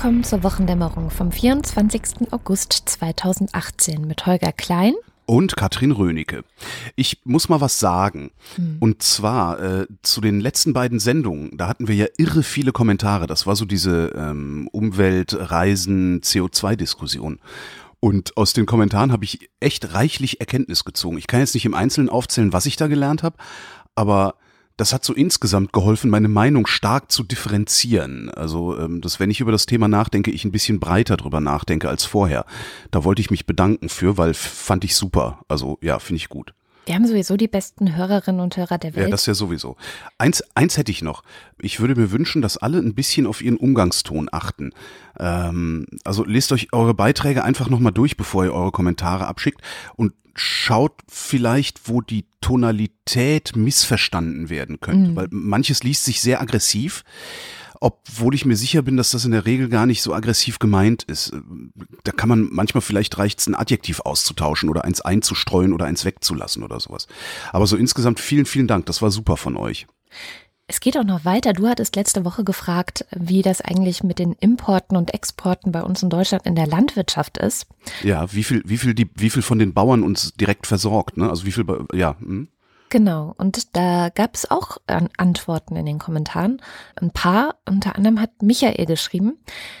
Willkommen zur Wochendämmerung vom 24. August 2018 mit Holger Klein und Katrin Rönecke. Ich muss mal was sagen. Hm. Und zwar äh, zu den letzten beiden Sendungen, da hatten wir ja irre viele Kommentare. Das war so diese ähm, Umwelt, Reisen, CO2-Diskussion. Und aus den Kommentaren habe ich echt reichlich Erkenntnis gezogen. Ich kann jetzt nicht im Einzelnen aufzählen, was ich da gelernt habe, aber das hat so insgesamt geholfen, meine Meinung stark zu differenzieren. Also, ähm, dass wenn ich über das Thema nachdenke, ich ein bisschen breiter drüber nachdenke als vorher. Da wollte ich mich bedanken für, weil fand ich super. Also ja, finde ich gut. Wir haben sowieso die besten Hörerinnen und Hörer der Welt. Ja, das ja sowieso. Eins, eins hätte ich noch. Ich würde mir wünschen, dass alle ein bisschen auf ihren Umgangston achten. Ähm, also lest euch eure Beiträge einfach nochmal durch, bevor ihr eure Kommentare abschickt und schaut vielleicht, wo die Tonalität missverstanden werden könnte, mhm. weil manches liest sich sehr aggressiv, obwohl ich mir sicher bin, dass das in der Regel gar nicht so aggressiv gemeint ist. Da kann man manchmal vielleicht reicht es, ein Adjektiv auszutauschen oder eins einzustreuen oder eins wegzulassen oder sowas. Aber so insgesamt vielen, vielen Dank. Das war super von euch. Es geht auch noch weiter. Du hattest letzte Woche gefragt, wie das eigentlich mit den Importen und Exporten bei uns in Deutschland in der Landwirtschaft ist. Ja, wie viel, wie viel, die, wie viel von den Bauern uns direkt versorgt, ne? Also wie viel, ja. Hm. Genau, und da gab es auch Antworten in den Kommentaren. Ein paar, unter anderem hat Michael geschrieben,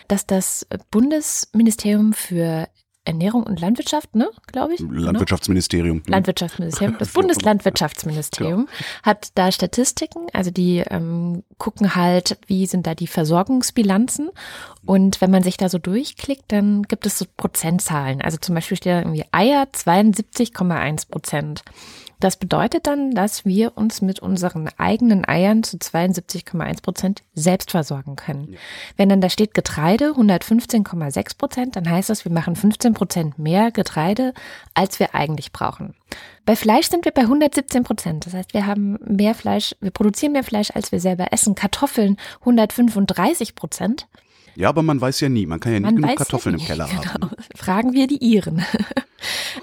dass das Bundesministerium für Ernährung und Landwirtschaft, ne, glaube ich. Genau. Landwirtschaftsministerium. Genau. Landwirtschaftsministerium. Das Bundeslandwirtschaftsministerium genau. hat da Statistiken, also die ähm, gucken halt, wie sind da die Versorgungsbilanzen. Und wenn man sich da so durchklickt, dann gibt es so Prozentzahlen. Also zum Beispiel steht da irgendwie Eier 72,1 Prozent. Das bedeutet dann, dass wir uns mit unseren eigenen Eiern zu 72,1 Prozent selbst versorgen können. Ja. Wenn dann da steht Getreide 115,6 Prozent, dann heißt das, wir machen 15 Prozent mehr Getreide, als wir eigentlich brauchen. Bei Fleisch sind wir bei 117 Prozent. Das heißt, wir haben mehr Fleisch, wir produzieren mehr Fleisch, als wir selber essen. Kartoffeln 135 Prozent. Ja, aber man weiß ja nie. Man kann ja nie genug Kartoffeln ja nie. im Keller genau. haben. Fragen wir die Iren.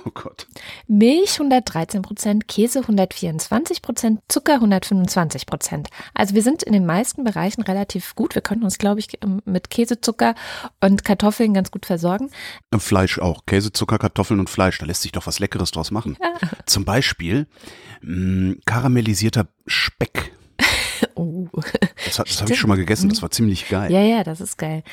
Oh Gott. Milch 113 Prozent, Käse 124 Prozent, Zucker 125 Prozent. Also wir sind in den meisten Bereichen relativ gut. Wir können uns, glaube ich, ähm, mit Käse, Zucker und Kartoffeln ganz gut versorgen. Fleisch auch. Käse, Zucker, Kartoffeln und Fleisch. Da lässt sich doch was Leckeres draus machen. Ja. Zum Beispiel mh, mm, karamellisierter Speck oh. Das, das habe ich schon mal gegessen, das war ziemlich geil. Ja, ja, das ist geil.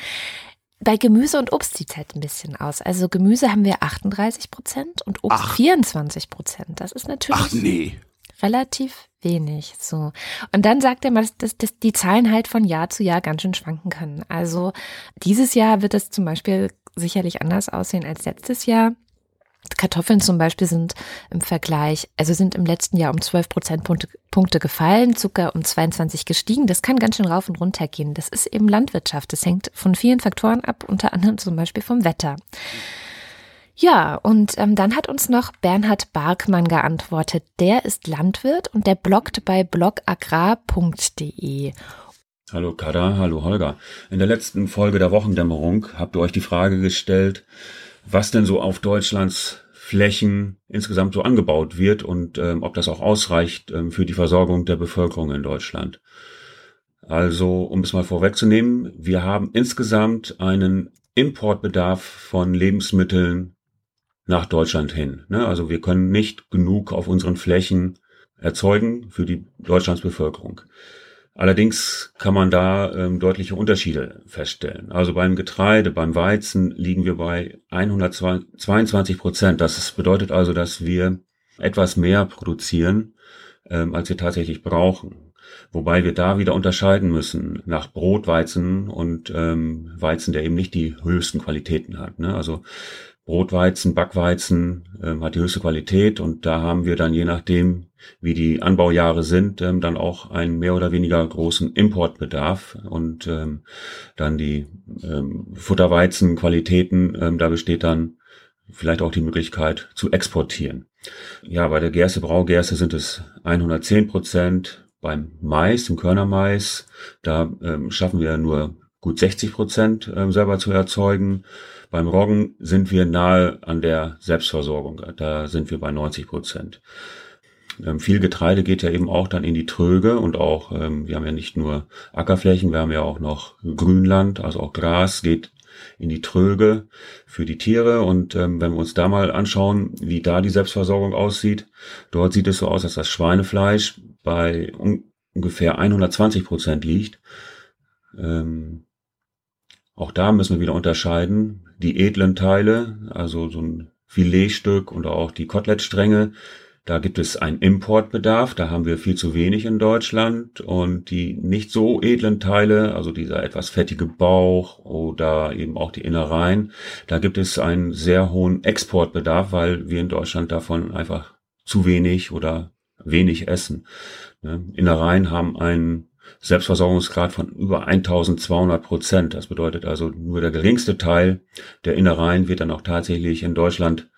Bei Gemüse und Obst sieht es halt ein bisschen aus. Also Gemüse haben wir 38 Prozent und Obst Ach. 24 Prozent. Das ist natürlich Ach, nee. relativ wenig. So. Und dann sagt er mal, dass, dass, dass die Zahlen halt von Jahr zu Jahr ganz schön schwanken können. Also dieses Jahr wird es zum Beispiel sicherlich anders aussehen als letztes Jahr. Kartoffeln zum Beispiel sind im Vergleich, also sind im letzten Jahr um 12 Prozentpunkte gefallen, Zucker um 22 gestiegen. Das kann ganz schön rauf und runter gehen. Das ist eben Landwirtschaft. Das hängt von vielen Faktoren ab, unter anderem zum Beispiel vom Wetter. Ja, und ähm, dann hat uns noch Bernhard Barkmann geantwortet. Der ist Landwirt und der bloggt bei blogagrar.de. Hallo Kada, hallo Holger. In der letzten Folge der Wochendämmerung habt ihr euch die Frage gestellt, was denn so auf Deutschlands Flächen insgesamt so angebaut wird und ähm, ob das auch ausreicht ähm, für die Versorgung der Bevölkerung in Deutschland. Also, um es mal vorwegzunehmen, wir haben insgesamt einen Importbedarf von Lebensmitteln nach Deutschland hin. Ne? Also wir können nicht genug auf unseren Flächen erzeugen für die Deutschlands Bevölkerung. Allerdings kann man da ähm, deutliche Unterschiede feststellen. Also beim Getreide, beim Weizen liegen wir bei 122 Prozent. Das bedeutet also, dass wir etwas mehr produzieren, ähm, als wir tatsächlich brauchen. Wobei wir da wieder unterscheiden müssen nach Brotweizen und ähm, Weizen, der eben nicht die höchsten Qualitäten hat. Ne? Also Brotweizen, Backweizen ähm, hat die höchste Qualität und da haben wir dann je nachdem, wie die Anbaujahre sind, ähm, dann auch einen mehr oder weniger großen Importbedarf und ähm, dann die ähm, Futterweizenqualitäten, ähm, da besteht dann vielleicht auch die Möglichkeit zu exportieren. Ja, bei der Gerste, Braugerste sind es 110 Prozent. Beim Mais, im Körnermais, da ähm, schaffen wir nur gut 60 Prozent ähm, selber zu erzeugen. Beim Roggen sind wir nahe an der Selbstversorgung. Da sind wir bei 90 Prozent. ähm, viel Getreide geht ja eben auch dann in die Tröge und auch, ähm, wir haben ja nicht nur Ackerflächen, wir haben ja auch noch Grünland, also auch Gras geht in die Tröge für die Tiere. Und ähm, wenn wir uns da mal anschauen, wie da die Selbstversorgung aussieht, dort sieht es so aus, dass das Schweinefleisch bei un ungefähr 120 Prozent liegt. Ähm, auch da müssen wir wieder unterscheiden. Die edlen Teile, also so ein Filetstück und auch die Kotelettstränge, da gibt es einen Importbedarf, da haben wir viel zu wenig in Deutschland und die nicht so edlen Teile, also dieser etwas fettige Bauch oder eben auch die Innereien, da gibt es einen sehr hohen Exportbedarf, weil wir in Deutschland davon einfach zu wenig oder wenig essen. Ne? Innereien haben einen Selbstversorgungsgrad von über 1200 Prozent. Das bedeutet also, nur der geringste Teil der Innereien wird dann auch tatsächlich in Deutschland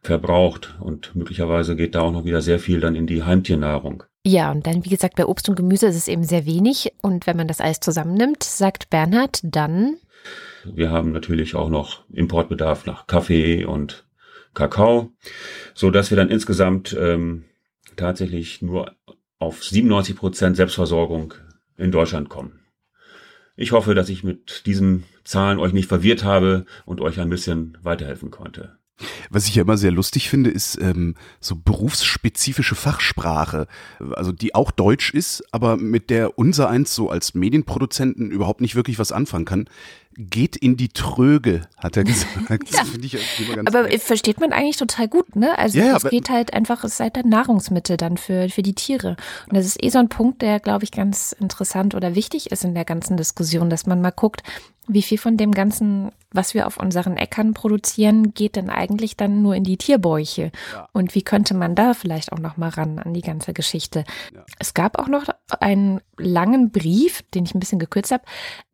verbraucht und möglicherweise geht da auch noch wieder sehr viel dann in die Heimtiernahrung. Ja, und dann, wie gesagt, bei Obst und Gemüse ist es eben sehr wenig. Und wenn man das alles zusammennimmt, sagt Bernhard, dann. Wir haben natürlich auch noch Importbedarf nach Kaffee und Kakao, so dass wir dann insgesamt ähm, tatsächlich nur auf 97 Prozent Selbstversorgung in Deutschland kommen. Ich hoffe, dass ich mit diesen Zahlen euch nicht verwirrt habe und euch ein bisschen weiterhelfen konnte. Was ich ja immer sehr lustig finde, ist ähm, so berufsspezifische Fachsprache, also die auch Deutsch ist, aber mit der unser eins so als Medienproduzenten überhaupt nicht wirklich was anfangen kann geht in die Tröge, hat er gesagt. ja. aber nett. versteht man eigentlich total gut, ne? Also ja, es geht halt einfach, es ist halt ein Nahrungsmittel dann für, für die Tiere. Und das ist eh so ein Punkt, der, glaube ich, ganz interessant oder wichtig ist in der ganzen Diskussion, dass man mal guckt, wie viel von dem Ganzen, was wir auf unseren Äckern produzieren, geht denn eigentlich dann nur in die Tierbäuche? Ja. Und wie könnte man da vielleicht auch noch mal ran an die ganze Geschichte? Ja. Es gab auch noch einen langen Brief, den ich ein bisschen gekürzt habe,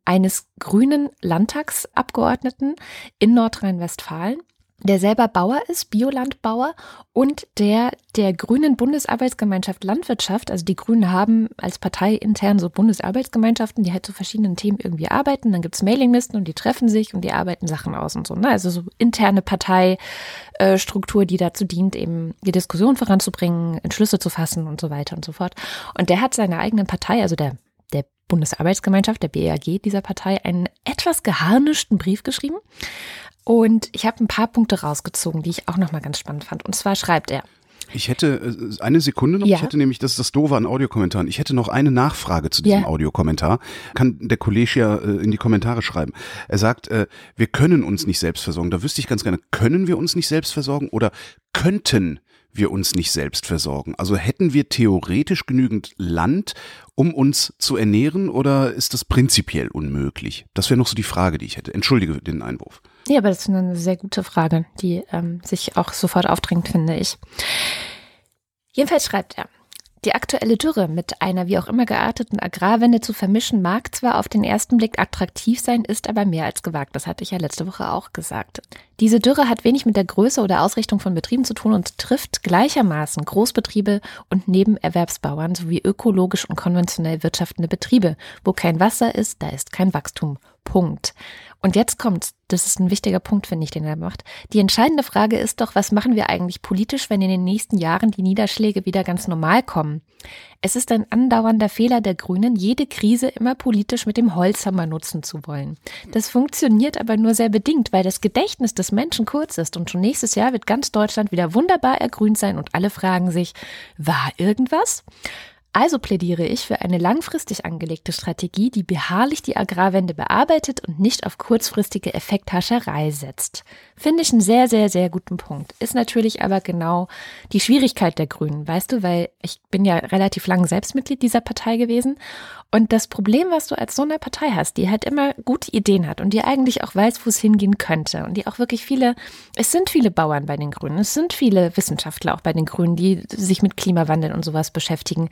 eines grünen Landtagsabgeordneten in Nordrhein-Westfalen, der selber Bauer ist, Biolandbauer und der der Grünen Bundesarbeitsgemeinschaft Landwirtschaft, also die Grünen haben als Partei intern so Bundesarbeitsgemeinschaften, die halt zu verschiedenen Themen irgendwie arbeiten, dann gibt's Mailinglisten und die treffen sich und die arbeiten Sachen aus und so. Ne? Also so interne Parteistruktur, die dazu dient, eben die Diskussion voranzubringen, Entschlüsse zu fassen und so weiter und so fort. Und der hat seine eigenen Partei, also der der Bundesarbeitsgemeinschaft, der BAG dieser Partei, einen etwas geharnischten Brief geschrieben. Und ich habe ein paar Punkte rausgezogen, die ich auch nochmal ganz spannend fand. Und zwar schreibt er. Ich hätte äh, eine Sekunde noch, ja. ich hätte nämlich, das ist das Doofe an Audiokommentaren, ich hätte noch eine Nachfrage zu diesem ja. Audiokommentar. Kann der Kollege ja äh, in die Kommentare schreiben. Er sagt, äh, wir können uns nicht selbst versorgen. Da wüsste ich ganz gerne, können wir uns nicht selbst versorgen oder könnten wir uns nicht selbst versorgen? Also hätten wir theoretisch genügend Land, um uns zu ernähren oder ist das prinzipiell unmöglich? Das wäre noch so die Frage, die ich hätte. Entschuldige den Einwurf. Ja, aber das ist eine sehr gute Frage, die ähm, sich auch sofort aufdrängt, finde ich. Jedenfalls schreibt er, die aktuelle Dürre mit einer wie auch immer gearteten Agrarwende zu vermischen, mag zwar auf den ersten Blick attraktiv sein, ist aber mehr als gewagt. Das hatte ich ja letzte Woche auch gesagt. Diese Dürre hat wenig mit der Größe oder Ausrichtung von Betrieben zu tun und trifft gleichermaßen Großbetriebe und Nebenerwerbsbauern sowie ökologisch und konventionell wirtschaftende Betriebe. Wo kein Wasser ist, da ist kein Wachstum. Punkt. Und jetzt kommt's. Das ist ein wichtiger Punkt, finde ich, den er macht. Die entscheidende Frage ist doch, was machen wir eigentlich politisch, wenn in den nächsten Jahren die Niederschläge wieder ganz normal kommen? Es ist ein andauernder Fehler der Grünen, jede Krise immer politisch mit dem Holzhammer nutzen zu wollen. Das funktioniert aber nur sehr bedingt, weil das Gedächtnis des Menschen kurz ist und schon nächstes Jahr wird ganz Deutschland wieder wunderbar ergrünt sein und alle fragen sich, war irgendwas? Also plädiere ich für eine langfristig angelegte Strategie, die beharrlich die Agrarwende bearbeitet und nicht auf kurzfristige Effekthascherei setzt. Finde ich einen sehr, sehr, sehr guten Punkt. Ist natürlich aber genau die Schwierigkeit der Grünen, weißt du, weil ich bin ja relativ lang Selbstmitglied dieser Partei gewesen und das Problem, was du als so eine Partei hast, die halt immer gute Ideen hat und die eigentlich auch weiß, wo es hingehen könnte und die auch wirklich viele, es sind viele Bauern bei den Grünen, es sind viele Wissenschaftler auch bei den Grünen, die sich mit Klimawandel und sowas beschäftigen.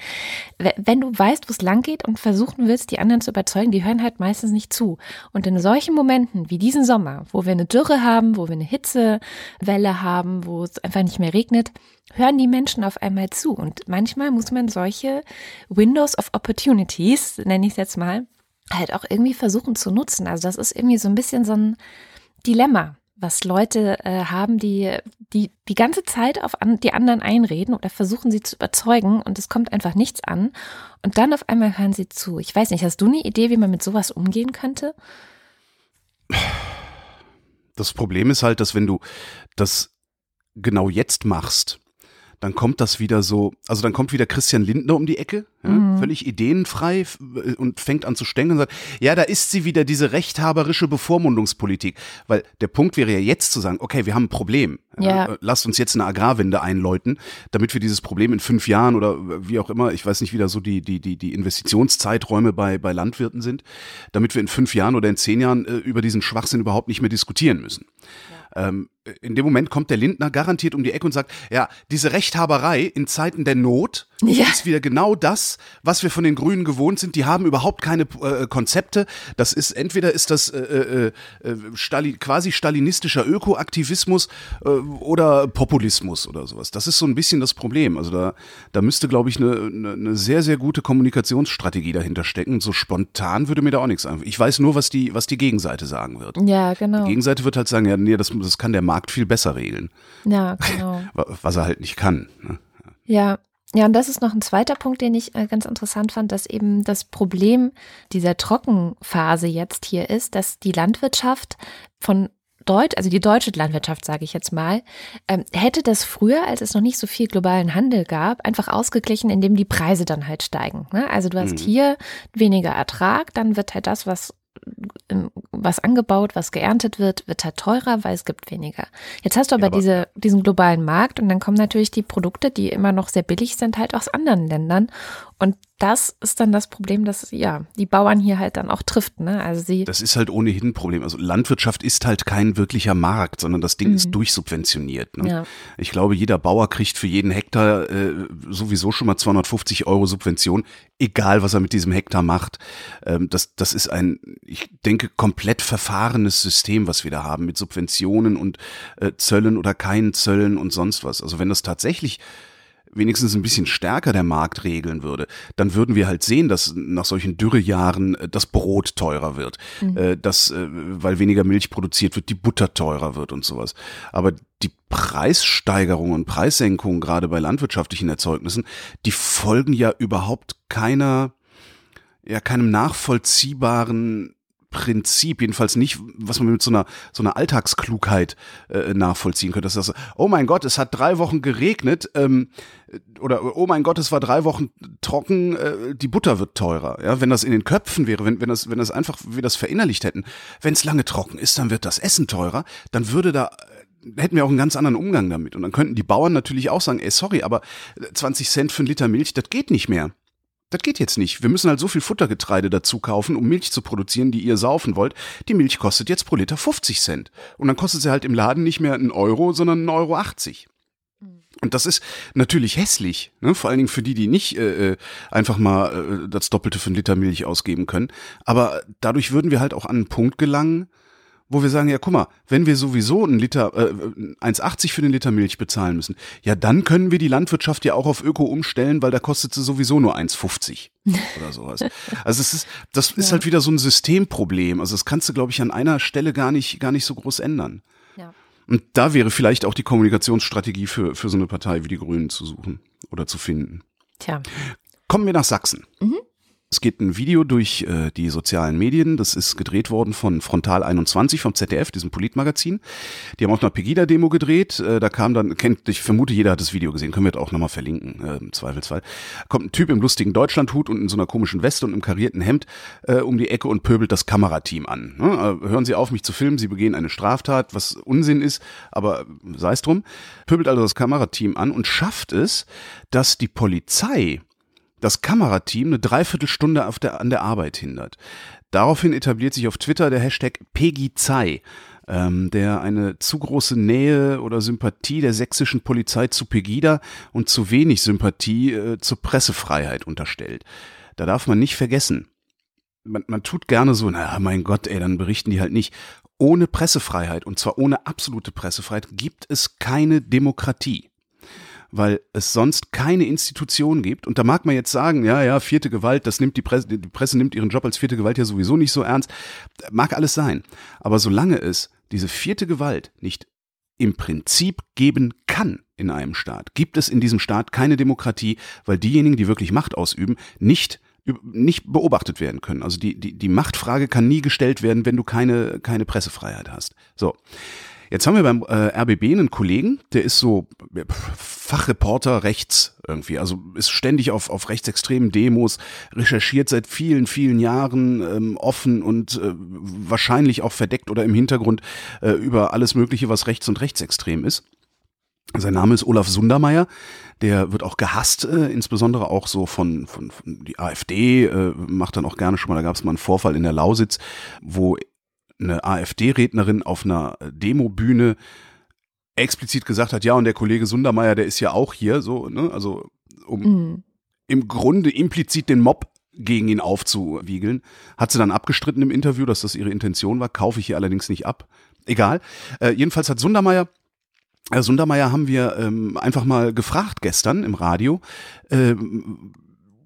Wenn du weißt, wo es lang geht und versuchen willst, die anderen zu überzeugen, die hören halt meistens nicht zu. Und in solchen Momenten wie diesen Sommer, wo wir eine Dürre haben, wo wir eine Hitzewelle haben, wo es einfach nicht mehr regnet, hören die Menschen auf einmal zu. Und manchmal muss man solche Windows of Opportunities, nenne ich es jetzt mal, halt auch irgendwie versuchen zu nutzen. Also das ist irgendwie so ein bisschen so ein Dilemma, was Leute äh, haben, die, die die ganze Zeit auf an, die anderen einreden oder versuchen sie zu überzeugen und es kommt einfach nichts an. Und dann auf einmal hören sie zu. Ich weiß nicht, hast du eine Idee, wie man mit sowas umgehen könnte? Das Problem ist halt, dass wenn du das genau jetzt machst, dann kommt das wieder so, also dann kommt wieder Christian Lindner um die Ecke, ja, mhm. völlig ideenfrei äh, und fängt an zu stängeln und sagt, ja, da ist sie wieder, diese rechthaberische Bevormundungspolitik. Weil der Punkt wäre ja jetzt zu sagen, okay, wir haben ein Problem. Ja. Äh, lasst uns jetzt eine Agrarwende einläuten, damit wir dieses Problem in fünf Jahren oder wie auch immer, ich weiß nicht, wie da so die, die, die, die Investitionszeiträume bei, bei Landwirten sind, damit wir in fünf Jahren oder in zehn Jahren äh, über diesen Schwachsinn überhaupt nicht mehr diskutieren müssen. Ja. Ähm, in dem Moment kommt der Lindner garantiert um die Ecke und sagt, ja, diese Rechthaberei in Zeiten der Not ja. ist wieder genau das, was wir von den Grünen gewohnt sind. Die haben überhaupt keine äh, Konzepte. Das ist entweder ist das äh, äh, äh Stali quasi stalinistischer Ökoaktivismus äh, oder Populismus oder sowas. Das ist so ein bisschen das Problem. Also da, da müsste, glaube ich, eine, eine, eine sehr, sehr gute Kommunikationsstrategie dahinter stecken. So spontan würde mir da auch nichts einfallen. Ich weiß nur, was die, was die Gegenseite sagen wird. Ja, genau. Die Gegenseite wird halt sagen, ja, nee, das, das kann der Markt Markt viel besser regeln. Ja, genau. Was er halt nicht kann. Ne? Ja. Ja, und das ist noch ein zweiter Punkt, den ich äh, ganz interessant fand, dass eben das Problem dieser Trockenphase jetzt hier ist, dass die Landwirtschaft von Deutsch, also die deutsche Landwirtschaft, sage ich jetzt mal, ähm, hätte das früher, als es noch nicht so viel globalen Handel gab, einfach ausgeglichen, indem die Preise dann halt steigen. Ne? Also du hast mhm. hier weniger Ertrag, dann wird halt das, was was angebaut, was geerntet wird, wird halt teurer, weil es gibt weniger. Jetzt hast du aber, ja, aber diese, diesen globalen Markt und dann kommen natürlich die Produkte, die immer noch sehr billig sind, halt aus anderen Ländern. Und das ist dann das Problem, dass ja die Bauern hier halt dann auch trifft. Ne? Also sie. Das ist halt ohnehin ein Problem. Also Landwirtschaft ist halt kein wirklicher Markt, sondern das Ding mhm. ist durchsubventioniert. Ne? Ja. Ich glaube, jeder Bauer kriegt für jeden Hektar äh, sowieso schon mal 250 Euro Subvention, egal was er mit diesem Hektar macht. Ähm, das, das ist ein, ich denke, komplett verfahrenes System, was wir da haben mit Subventionen und äh, Zöllen oder keinen Zöllen und sonst was. Also wenn das tatsächlich wenigstens ein bisschen stärker der Markt regeln würde, dann würden wir halt sehen, dass nach solchen Dürrejahren äh, das Brot teurer wird, mhm. äh, dass, äh, weil weniger Milch produziert wird, die Butter teurer wird und sowas. Aber die Preissteigerung und Preissenkung gerade bei landwirtschaftlichen Erzeugnissen, die folgen ja überhaupt keiner, ja, keinem nachvollziehbaren Prinzip, jedenfalls nicht, was man mit so einer, so einer Alltagsklugheit äh, nachvollziehen könnte. Dass das, oh mein Gott, es hat drei Wochen geregnet, ähm, oder oh mein Gott, es war drei Wochen trocken, äh, die Butter wird teurer. Ja, wenn das in den Köpfen wäre, wenn, wenn das, wenn das einfach, wir das verinnerlicht hätten, wenn es lange trocken ist, dann wird das Essen teurer, dann würde da äh, hätten wir auch einen ganz anderen Umgang damit. Und dann könnten die Bauern natürlich auch sagen, ey, sorry, aber 20 Cent für einen Liter Milch, das geht nicht mehr. Das geht jetzt nicht. Wir müssen halt so viel Futtergetreide dazu kaufen, um Milch zu produzieren, die ihr saufen wollt. Die Milch kostet jetzt pro Liter 50 Cent. Und dann kostet sie halt im Laden nicht mehr einen Euro, sondern einen Euro 80. Mhm. Und das ist natürlich hässlich, ne? vor allen Dingen für die, die nicht äh, äh, einfach mal äh, das Doppelte für einen Liter Milch ausgeben können. Aber dadurch würden wir halt auch an einen Punkt gelangen, wo wir sagen, ja, guck mal, wenn wir sowieso einen Liter, äh, 1,80 für den Liter Milch bezahlen müssen, ja, dann können wir die Landwirtschaft ja auch auf Öko umstellen, weil da kostet sie sowieso nur 1,50 oder sowas. Also es ist, das ist ja. halt wieder so ein Systemproblem. Also das kannst du, glaube ich, an einer Stelle gar nicht, gar nicht so groß ändern. Ja. Und da wäre vielleicht auch die Kommunikationsstrategie für, für so eine Partei wie die Grünen zu suchen oder zu finden. Tja. Kommen wir nach Sachsen. Mhm. Es geht ein Video durch äh, die sozialen Medien. Das ist gedreht worden von Frontal 21 vom ZDF, diesem Politmagazin. Die haben auch eine Pegida-Demo gedreht. Äh, da kam dann, kennt, ich vermute, jeder hat das Video gesehen. Können wir auch nochmal verlinken, äh, im Zweifelsfall. Kommt ein Typ im lustigen Deutschlandhut und in so einer komischen Weste und im karierten Hemd äh, um die Ecke und pöbelt das Kamerateam an. Ne? Äh, hören Sie auf, mich zu filmen. Sie begehen eine Straftat, was Unsinn ist, aber sei es drum. Pöbelt also das Kamerateam an und schafft es, dass die Polizei das Kamerateam eine Dreiviertelstunde auf der, an der Arbeit hindert. Daraufhin etabliert sich auf Twitter der Hashtag Pegizei, ähm, der eine zu große Nähe oder Sympathie der sächsischen Polizei zu Pegida und zu wenig Sympathie äh, zur Pressefreiheit unterstellt. Da darf man nicht vergessen. Man, man tut gerne so, naja, mein Gott, ey, dann berichten die halt nicht. Ohne Pressefreiheit, und zwar ohne absolute Pressefreiheit, gibt es keine Demokratie weil es sonst keine Institution gibt. Und da mag man jetzt sagen, ja, ja, vierte Gewalt, das nimmt die Presse, die Presse nimmt ihren Job als vierte Gewalt ja sowieso nicht so ernst. Mag alles sein. Aber solange es diese vierte Gewalt nicht im Prinzip geben kann in einem Staat, gibt es in diesem Staat keine Demokratie, weil diejenigen, die wirklich Macht ausüben, nicht nicht beobachtet werden können. Also die, die, die Machtfrage kann nie gestellt werden, wenn du keine, keine Pressefreiheit hast. So. Jetzt haben wir beim äh, RBB einen Kollegen, der ist so Fachreporter rechts irgendwie, also ist ständig auf, auf rechtsextremen Demos, recherchiert seit vielen, vielen Jahren ähm, offen und äh, wahrscheinlich auch verdeckt oder im Hintergrund äh, über alles Mögliche, was rechts und rechtsextrem ist. Sein Name ist Olaf Sundermeier. Der wird auch gehasst, äh, insbesondere auch so von, von, von die AfD, äh, macht dann auch gerne schon mal, da gab es mal einen Vorfall in der Lausitz, wo eine AfD-Rednerin auf einer Demobühne explizit gesagt hat, ja, und der Kollege Sundermeier, der ist ja auch hier, so, ne, also um mhm. im Grunde implizit den Mob gegen ihn aufzuwiegeln. Hat sie dann abgestritten im Interview, dass das ihre Intention war, kaufe ich hier allerdings nicht ab. Egal. Äh, jedenfalls hat Sundermeier Herr Sundermeier haben wir ähm, einfach mal gefragt gestern im Radio, ähm,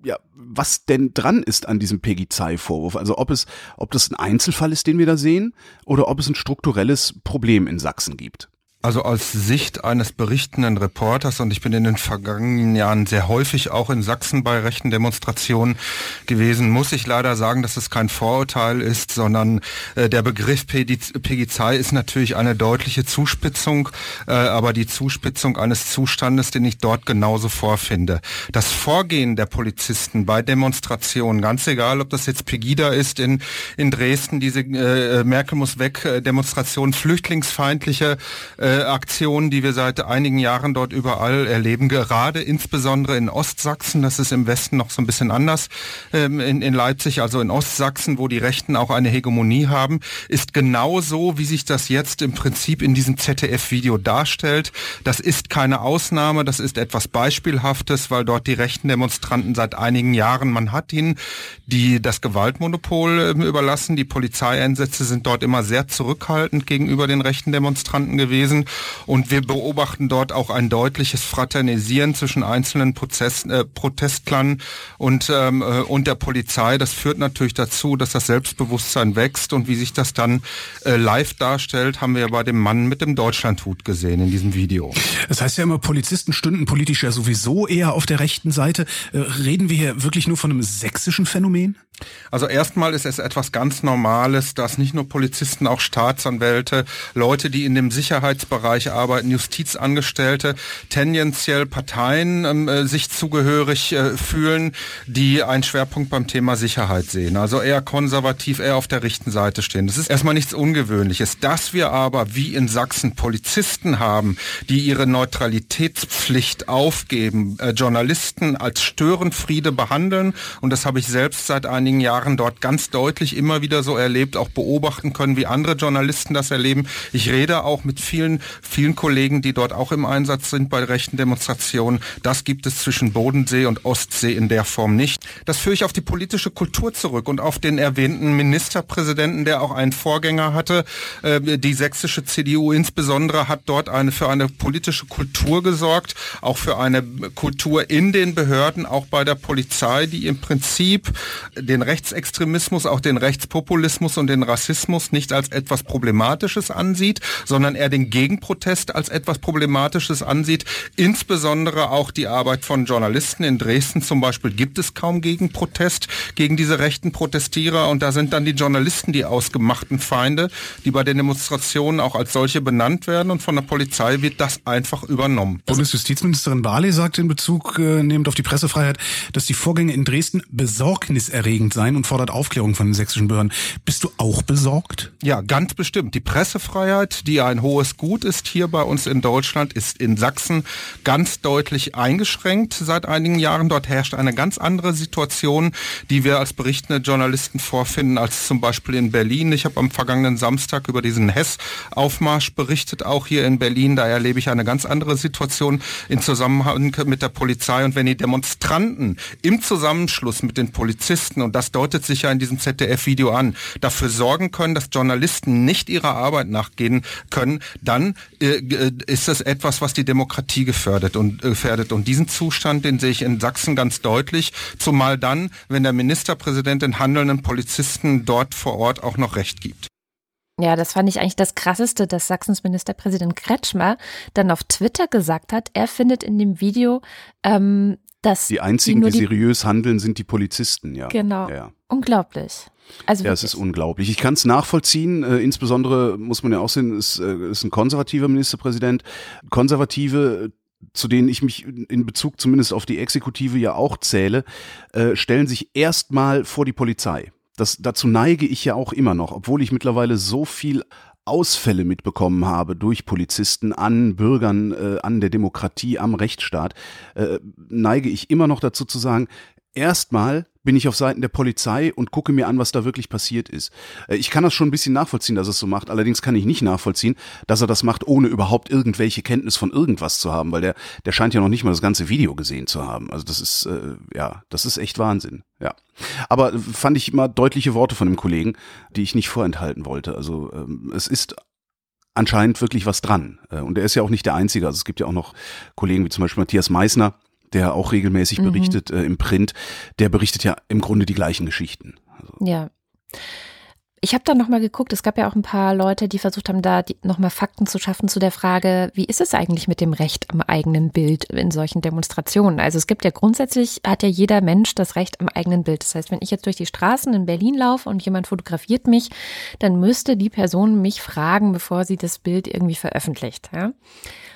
ja, was denn dran ist an diesem Peggy-Zei-Vorwurf. Also ob es, ob das ein Einzelfall ist, den wir da sehen, oder ob es ein strukturelles Problem in Sachsen gibt. Also aus Sicht eines berichtenden Reporters, und ich bin in den vergangenen Jahren sehr häufig auch in Sachsen bei rechten Demonstrationen gewesen, muss ich leider sagen, dass es kein Vorurteil ist, sondern äh, der Begriff Pegizei ist natürlich eine deutliche Zuspitzung, äh, aber die Zuspitzung eines Zustandes, den ich dort genauso vorfinde. Das Vorgehen der Polizisten bei Demonstrationen, ganz egal, ob das jetzt Pegida ist in, in Dresden, diese äh, Merkel muss weg äh, Demonstration, flüchtlingsfeindliche äh, äh, Aktionen, die wir seit einigen Jahren dort überall erleben, gerade insbesondere in Ostsachsen. Das ist im Westen noch so ein bisschen anders ähm, in, in Leipzig, also in Ostsachsen, wo die Rechten auch eine Hegemonie haben, ist genauso, wie sich das jetzt im Prinzip in diesem ZDF-Video darstellt. Das ist keine Ausnahme, das ist etwas Beispielhaftes, weil dort die rechten Demonstranten seit einigen Jahren, man hat ihnen die das Gewaltmonopol äh, überlassen. Die Polizeieinsätze sind dort immer sehr zurückhaltend gegenüber den rechten Demonstranten gewesen. Und wir beobachten dort auch ein deutliches Fraternisieren zwischen einzelnen Prozess, äh, Protestlern und, ähm, äh, und der Polizei. Das führt natürlich dazu, dass das Selbstbewusstsein wächst. Und wie sich das dann äh, live darstellt, haben wir ja bei dem Mann mit dem Deutschlandhut gesehen in diesem Video. Das heißt ja immer, Polizisten stünden politisch ja sowieso eher auf der rechten Seite. Äh, reden wir hier wirklich nur von einem sächsischen Phänomen? Also erstmal ist es etwas ganz Normales, dass nicht nur Polizisten, auch Staatsanwälte, Leute, die in dem Sicherheitsbereich arbeiten, Justizangestellte, tendenziell Parteien ähm, äh, sich zugehörig äh, fühlen, die einen Schwerpunkt beim Thema Sicherheit sehen. Also eher konservativ, eher auf der rechten Seite stehen. Das ist erstmal nichts Ungewöhnliches. Dass wir aber, wie in Sachsen, Polizisten haben, die ihre Neutralitätspflicht aufgeben, äh, Journalisten als Störenfriede behandeln, und das habe ich selbst seit einigen Jahren dort ganz deutlich immer wieder so erlebt, auch beobachten können, wie andere Journalisten das erleben. Ich rede auch mit vielen, vielen Kollegen, die dort auch im Einsatz sind bei rechten Demonstrationen. Das gibt es zwischen Bodensee und Ostsee in der Form nicht. Das führe ich auf die politische Kultur zurück und auf den erwähnten Ministerpräsidenten, der auch einen Vorgänger hatte. Äh, die sächsische CDU insbesondere hat dort eine, für eine politische Kultur gesorgt, auch für eine Kultur in den Behörden, auch bei der Polizei, die im Prinzip den Rechtsextremismus, auch den Rechtspopulismus und den Rassismus nicht als etwas Problematisches ansieht, sondern er den Gegenprotest als etwas Problematisches ansieht. Insbesondere auch die Arbeit von Journalisten in Dresden zum Beispiel gibt es kaum Gegenprotest gegen diese rechten Protestierer und da sind dann die Journalisten die ausgemachten Feinde, die bei den Demonstrationen auch als solche benannt werden und von der Polizei wird das einfach übernommen. Bundesjustizministerin Barley sagt in Bezug äh, nehmend auf die Pressefreiheit, dass die Vorgänge in Dresden besorgniserregend sein und fordert Aufklärung von den sächsischen Behörden. Bist du auch besorgt? Ja, ganz bestimmt. Die Pressefreiheit, die ein hohes Gut ist hier bei uns in Deutschland, ist in Sachsen ganz deutlich eingeschränkt seit einigen Jahren. Dort herrscht eine ganz andere Situation, die wir als berichtende Journalisten vorfinden, als zum Beispiel in Berlin. Ich habe am vergangenen Samstag über diesen Hess-Aufmarsch berichtet, auch hier in Berlin. Da erlebe ich eine ganz andere Situation in Zusammenhang mit der Polizei. Und wenn die Demonstranten im Zusammenschluss mit den Polizisten, und das deutet sich ja in diesem ZDF-Video an, dafür sorgen können, dass Journalisten nicht ihrer Arbeit nachgehen können, dann äh, äh, ist das etwas, was die Demokratie gefördert und äh, gefährdet. Und diesen Zustand, den sehe ich in Sachsen ganz deutlich, zumal dann, wenn der Ministerpräsident den handelnden Polizisten dort vor Ort auch noch Recht gibt. Ja, das fand ich eigentlich das Krasseste, dass Sachsens Ministerpräsident Kretschmer dann auf Twitter gesagt hat, er findet in dem Video, ähm, dass die einzigen, die, die, seriös handeln, sind die Polizisten. Ja, genau. Ja. Unglaublich. Also ja, es ist unglaublich. Ich kann es nachvollziehen. Äh, insbesondere muss man ja auch sehen, ist, äh, ist ein konservativer Ministerpräsident. Konservative zu denen ich mich in Bezug zumindest auf die Exekutive ja auch zähle, äh, stellen sich erstmal vor die Polizei. Das, dazu neige ich ja auch immer noch, obwohl ich mittlerweile so viel Ausfälle mitbekommen habe durch Polizisten an Bürgern, äh, an der Demokratie, am Rechtsstaat, äh, neige ich immer noch dazu zu sagen, erstmal bin ich auf Seiten der Polizei und gucke mir an, was da wirklich passiert ist. Äh, ich kann das schon ein bisschen nachvollziehen, dass er es so macht. Allerdings kann ich nicht nachvollziehen, dass er das macht, ohne überhaupt irgendwelche Kenntnis von irgendwas zu haben, weil der, der scheint ja noch nicht mal das ganze Video gesehen zu haben. Also das ist, äh, ja, das ist echt Wahnsinn. Ja. Aber fand ich immer deutliche Worte von dem Kollegen, die ich nicht vorenthalten wollte. Also ähm, es ist anscheinend wirklich was dran. Äh, und er ist ja auch nicht der Einzige. Also es gibt ja auch noch Kollegen wie zum Beispiel Matthias Meissner, der auch regelmäßig mhm. berichtet äh, im Print, der berichtet ja im Grunde die gleichen Geschichten. Also. Ja. Ich habe da nochmal geguckt, es gab ja auch ein paar Leute, die versucht haben, da nochmal Fakten zu schaffen zu der Frage, wie ist es eigentlich mit dem Recht am eigenen Bild in solchen Demonstrationen? Also es gibt ja grundsätzlich, hat ja jeder Mensch das Recht am eigenen Bild. Das heißt, wenn ich jetzt durch die Straßen in Berlin laufe und jemand fotografiert mich, dann müsste die Person mich fragen, bevor sie das Bild irgendwie veröffentlicht. Ja?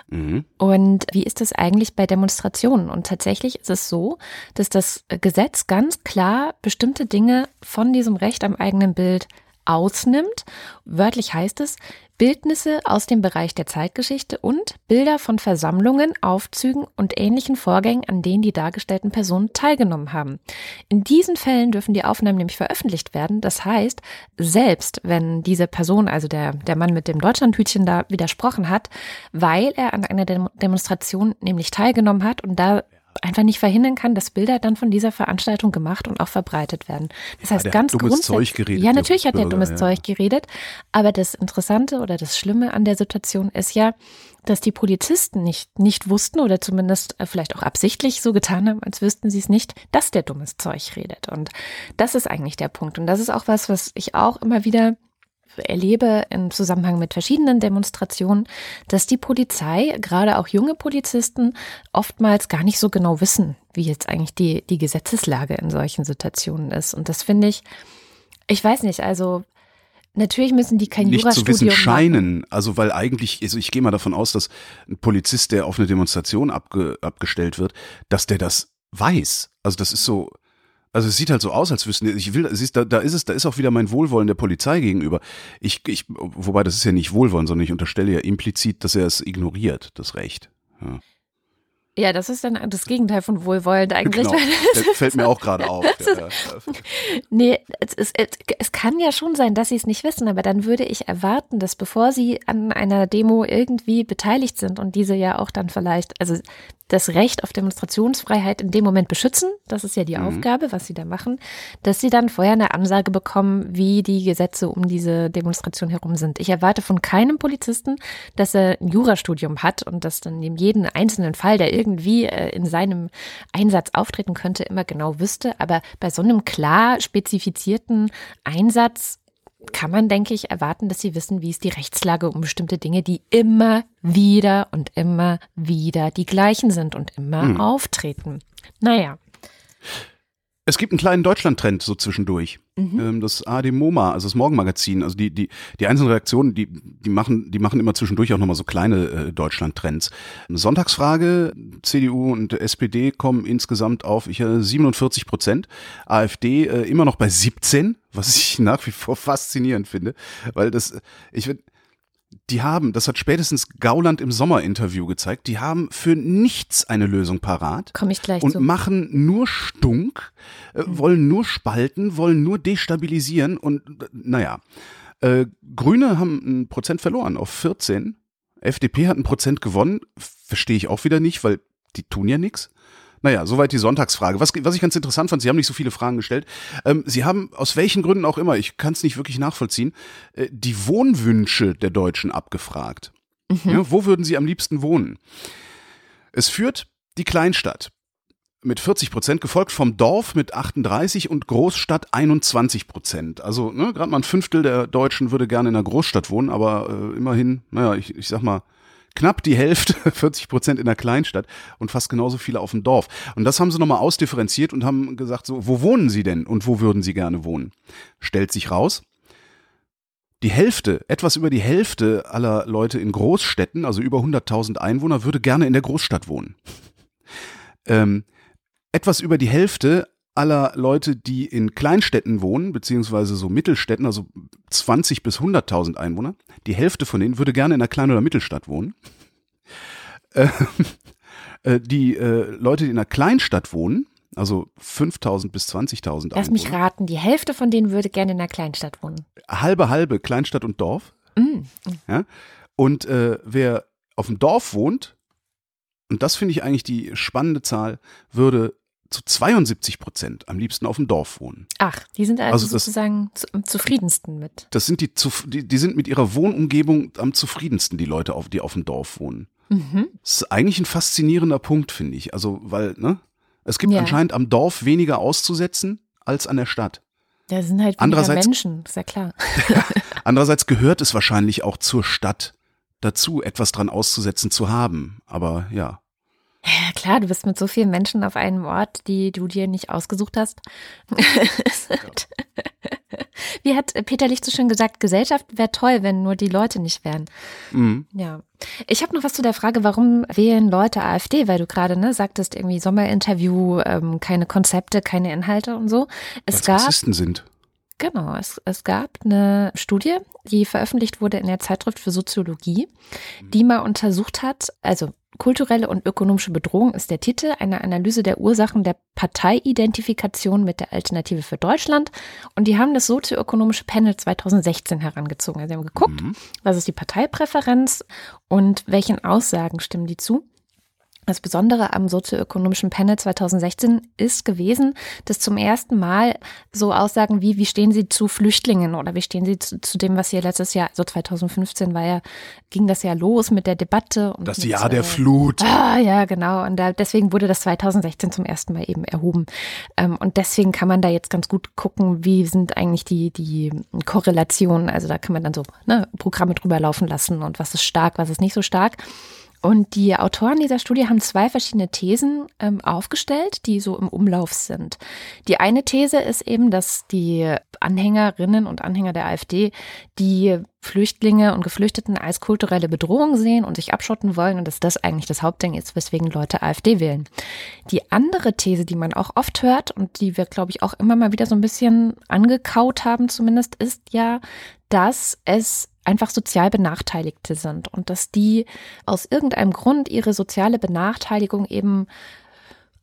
Mhm. Und wie ist das eigentlich bei Demonstrationen? Und tatsächlich ist es so, dass das Gesetz ganz klar bestimmte Dinge von diesem Recht am eigenen Bild ausnimmt. Wörtlich heißt es, Bildnisse aus dem Bereich der Zeitgeschichte und Bilder von Versammlungen, Aufzügen und ähnlichen Vorgängen, an denen die dargestellten Personen teilgenommen haben. In diesen Fällen dürfen die Aufnahmen nämlich veröffentlicht werden. Das heißt, selbst wenn diese Person, also der, der Mann mit dem Deutschlandhütchen da widersprochen hat, weil er an einer Demonstration nämlich teilgenommen hat und da einfach nicht verhindern kann, dass Bilder dann von dieser Veranstaltung gemacht und auch verbreitet werden. Das heißt, ganz grundsätzlich. Ja, natürlich hat er dummes ja. Zeug geredet. Aber das Interessante oder das Schlimme an der Situation ist ja, dass die Polizisten nicht, nicht wussten oder zumindest äh, vielleicht auch absichtlich so getan haben, als wüssten sie es nicht, dass der dummes Zeug redet. Und das ist eigentlich der Punkt. Und das ist auch was, was ich auch immer wieder erlebe im Zusammenhang mit verschiedenen Demonstrationen, dass die Polizei, gerade auch junge Polizisten, oftmals gar nicht so genau wissen, wie jetzt eigentlich die, die Gesetzeslage in solchen Situationen ist. Und das finde ich, ich weiß nicht, also Natürlich müssen die kein nicht Jurastudium zu wissen scheinen, machen. also weil eigentlich, also ich gehe mal davon aus, dass ein Polizist, der auf eine Demonstration abge, abgestellt wird, dass der das weiß. Also das ist so, also es sieht halt so aus, als wüssten ich will, siehst, da, da ist es, da ist auch wieder mein Wohlwollen der Polizei gegenüber. Ich, ich, wobei das ist ja nicht Wohlwollen, sondern ich unterstelle ja implizit, dass er es ignoriert, das Recht. Ja. Ja, das ist dann das Gegenteil von wohlwollend eigentlich. Genau. Das fällt mir auch gerade auf. Ja, nee, es, es, es kann ja schon sein, dass sie es nicht wissen, aber dann würde ich erwarten, dass bevor sie an einer Demo irgendwie beteiligt sind und diese ja auch dann vielleicht, also das Recht auf Demonstrationsfreiheit in dem Moment beschützen. Das ist ja die mhm. Aufgabe, was sie da machen, dass sie dann vorher eine Ansage bekommen, wie die Gesetze um diese Demonstration herum sind. Ich erwarte von keinem Polizisten, dass er ein Jurastudium hat und dass dann in jedem einzelnen Fall, der irgendwie äh, in seinem Einsatz auftreten könnte, immer genau wüsste. Aber bei so einem klar spezifizierten Einsatz kann man, denke ich, erwarten, dass sie wissen, wie ist die Rechtslage um bestimmte Dinge, die immer wieder und immer wieder die gleichen sind und immer hm. auftreten. Naja. Es gibt einen kleinen Deutschland-Trend so zwischendurch. Mhm. Ähm, das AD MoMA, also das Morgenmagazin, also die, die, die einzelnen Redaktionen, die, die machen, die machen immer zwischendurch auch nochmal so kleine äh, Deutschland-Trends. Sonntagsfrage, CDU und SPD kommen insgesamt auf ich, äh, 47 Prozent, AfD äh, immer noch bei 17, was ich nach wie vor faszinierend finde, weil das, ich finde, die haben, das hat spätestens Gauland im Sommerinterview gezeigt, die haben für nichts eine Lösung parat. Komme ich gleich Und zu. machen nur Stunk, äh, mhm. wollen nur spalten, wollen nur destabilisieren und äh, naja. Äh, Grüne haben ein Prozent verloren auf 14. FDP hat ein Prozent gewonnen. Verstehe ich auch wieder nicht, weil die tun ja nichts. Naja, soweit die Sonntagsfrage. Was, was ich ganz interessant fand, Sie haben nicht so viele Fragen gestellt. Ähm, Sie haben aus welchen Gründen auch immer, ich kann es nicht wirklich nachvollziehen, äh, die Wohnwünsche der Deutschen abgefragt. Mhm. Ja, wo würden Sie am liebsten wohnen? Es führt die Kleinstadt mit 40 Prozent, gefolgt vom Dorf mit 38 und Großstadt 21 Prozent. Also ne, gerade mal ein Fünftel der Deutschen würde gerne in einer Großstadt wohnen, aber äh, immerhin, naja, ich, ich sag mal, knapp die Hälfte, 40 Prozent in der Kleinstadt und fast genauso viele auf dem Dorf. Und das haben sie nochmal ausdifferenziert und haben gesagt, so, wo wohnen sie denn und wo würden sie gerne wohnen? Stellt sich raus, die Hälfte, etwas über die Hälfte aller Leute in Großstädten, also über 100.000 Einwohner, würde gerne in der Großstadt wohnen. Ähm, etwas über die Hälfte aller Leute, die in Kleinstädten wohnen, beziehungsweise so Mittelstädten, also 20 bis 100.000 Einwohner, die Hälfte von denen würde gerne in einer Klein- oder Mittelstadt wohnen. Äh, äh, die äh, Leute, die in einer Kleinstadt wohnen, also 5.000 bis 20.000 Lass mich raten, die Hälfte von denen würde gerne in einer Kleinstadt wohnen. Halbe, halbe, Kleinstadt und Dorf. Mm. Ja? Und äh, wer auf dem Dorf wohnt, und das finde ich eigentlich die spannende Zahl, würde zu 72 Prozent am liebsten auf dem Dorf wohnen. Ach, die sind also, Also das- sozusagen zu, am zufriedensten mit. Das sind die, die, die sind mit ihrer Wohnumgebung am zufriedensten, die Leute, auf, die auf dem Dorf wohnen. Mhm. Das ist eigentlich ein faszinierender Punkt, finde ich. Also, weil, ne? Es gibt Ja. anscheinend am Dorf weniger auszusetzen als an der Stadt. Da sind halt weniger Menschen, ist ja klar. Andererseits gehört es wahrscheinlich auch zur Stadt dazu, etwas dran auszusetzen zu haben. Aber ja. Ja, klar, du bist mit so vielen Menschen auf einem Ort, die du dir nicht ausgesucht hast. Wie hat Peter Licht so schön gesagt, Gesellschaft wäre toll, wenn nur die Leute nicht wären. Mhm. Ja. Ich habe noch was zu der Frage, warum wählen Leute AfD, weil du gerade ne, sagtest, irgendwie Sommerinterview, ähm, keine Konzepte, keine Inhalte und so. Es Weil's gab Rassisten sind. Genau, es, es gab eine Studie, die veröffentlicht wurde in der Zeitschrift für Soziologie, die mal untersucht hat, also kulturelle und ökonomische Bedrohung ist der Titel, eine Analyse der Ursachen der Parteiidentifikation mit der Alternative für Deutschland. Und die haben das sozioökonomische Panel 2016 herangezogen. Also sie haben geguckt, Mhm. was ist die Parteipräferenz und welchen Aussagen stimmen die zu. Das Besondere am sozioökonomischen Panel 2016 ist gewesen, dass zum ersten Mal so Aussagen wie, wie stehen Sie zu Flüchtlingen oder wie stehen Sie zu, zu dem, was hier letztes Jahr, also 2015 war ja, ging das ja los mit der Debatte. Und Das mit, Jahr der äh, Flut. Ah, ja, genau. Und da, deswegen wurde das 2016 zum ersten Mal eben erhoben. Ähm, und deswegen kann man da jetzt ganz gut gucken, wie sind eigentlich die, die Korrelationen. Also da kann man dann so ne, Programme drüber laufen lassen und was ist stark, was ist nicht so stark. Und die Autoren dieser Studie haben zwei verschiedene Thesen ähm, aufgestellt, die so im Umlauf sind. Die eine These ist eben, dass die Anhängerinnen und Anhänger der AfD die Flüchtlinge und Geflüchteten als kulturelle Bedrohung sehen und sich abschotten wollen und dass das eigentlich das Hauptding ist, weswegen Leute AfD wählen. Die andere These, die man auch oft hört und die wir, glaube ich, auch immer mal wieder so ein bisschen angekaut haben zumindest, ist ja, dass es einfach sozial Benachteiligte sind und dass die aus irgendeinem Grund ihre soziale Benachteiligung eben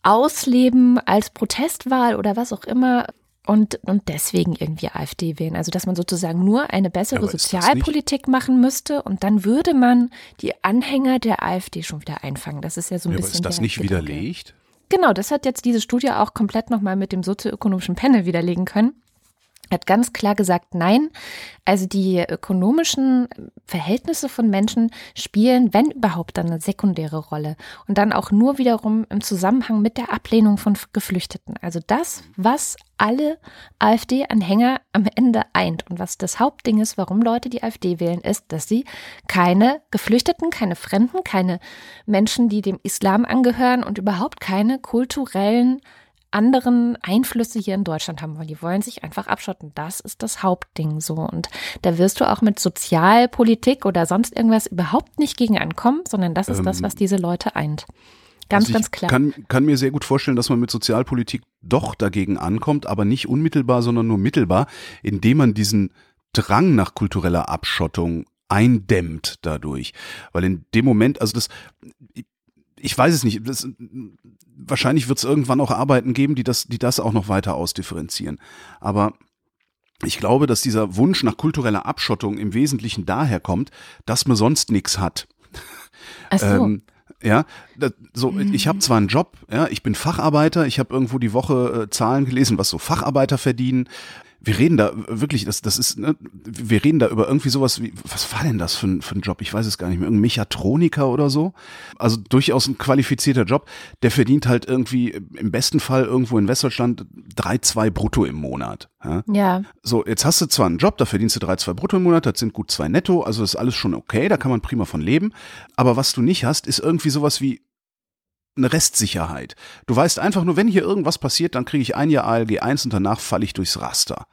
ausleben als Protestwahl oder was auch immer und, und deswegen irgendwie AfD wählen. Also dass man sozusagen nur eine bessere Aber Sozialpolitik machen müsste und dann würde man die Anhänger der AfD schon wieder einfangen. Das ist ja so ein Ja, aber bisschen. ist das nicht Gedanke. widerlegt? Genau, das hat jetzt diese Studie auch komplett nochmal mit dem sozioökonomischen Panel widerlegen können. Hat ganz klar gesagt, nein. Also die ökonomischen Verhältnisse von Menschen spielen, wenn überhaupt, dann eine sekundäre Rolle. Und dann auch nur wiederum im Zusammenhang mit der Ablehnung von Geflüchteten. Also das, was alle AfD-Anhänger am Ende eint und was das Hauptding ist, warum Leute die AfD wählen, ist, dass sie keine Geflüchteten, keine Fremden, keine Menschen, die dem Islam angehören und überhaupt keine kulturellen anderen Einflüsse hier in Deutschland haben wollen. Die wollen sich einfach abschotten. Das ist das Hauptding so. Und da wirst du auch mit Sozialpolitik oder sonst irgendwas überhaupt nicht gegen ankommen, sondern das ist das, was diese Leute eint. Ganz, Also ich ganz klar. Kann, kann mir sehr gut vorstellen, dass man mit Sozialpolitik doch dagegen ankommt, aber nicht unmittelbar, sondern nur mittelbar, indem man diesen Drang nach kultureller Abschottung eindämmt dadurch. Weil in dem Moment, also das, ich weiß es nicht, das, wahrscheinlich wird es irgendwann auch Arbeiten geben, die das, die das auch noch weiter ausdifferenzieren. Aber ich glaube, dass dieser Wunsch nach kultureller Abschottung im Wesentlichen daher kommt, dass man sonst nichts hat. Ach so. Ähm, ja, das, so ich habe zwar einen Job, ja, ich bin Facharbeiter, ich habe irgendwo die Woche äh, Zahlen gelesen, was so Facharbeiter verdienen. Wir reden da wirklich, das, das ist, ne, wir reden da über irgendwie sowas wie, was war denn das für ein, für ein Job? Ich weiß es gar nicht mehr, irgendein Mechatroniker oder so. Also durchaus ein qualifizierter Job. Der verdient halt irgendwie im besten Fall irgendwo in Westdeutschland drei, zwei brutto im Monat. Ja. ja. So, jetzt hast du zwar einen Job, da verdienst du drei, zwei brutto im Monat, das sind gut zwei netto, also ist alles schon okay, da kann man prima von leben. Aber was du nicht hast, ist irgendwie sowas wie eine Restsicherheit. Du weißt einfach nur, wenn hier irgendwas passiert, dann kriege ich ein Jahr ALG 1 und danach falle ich durchs Raster.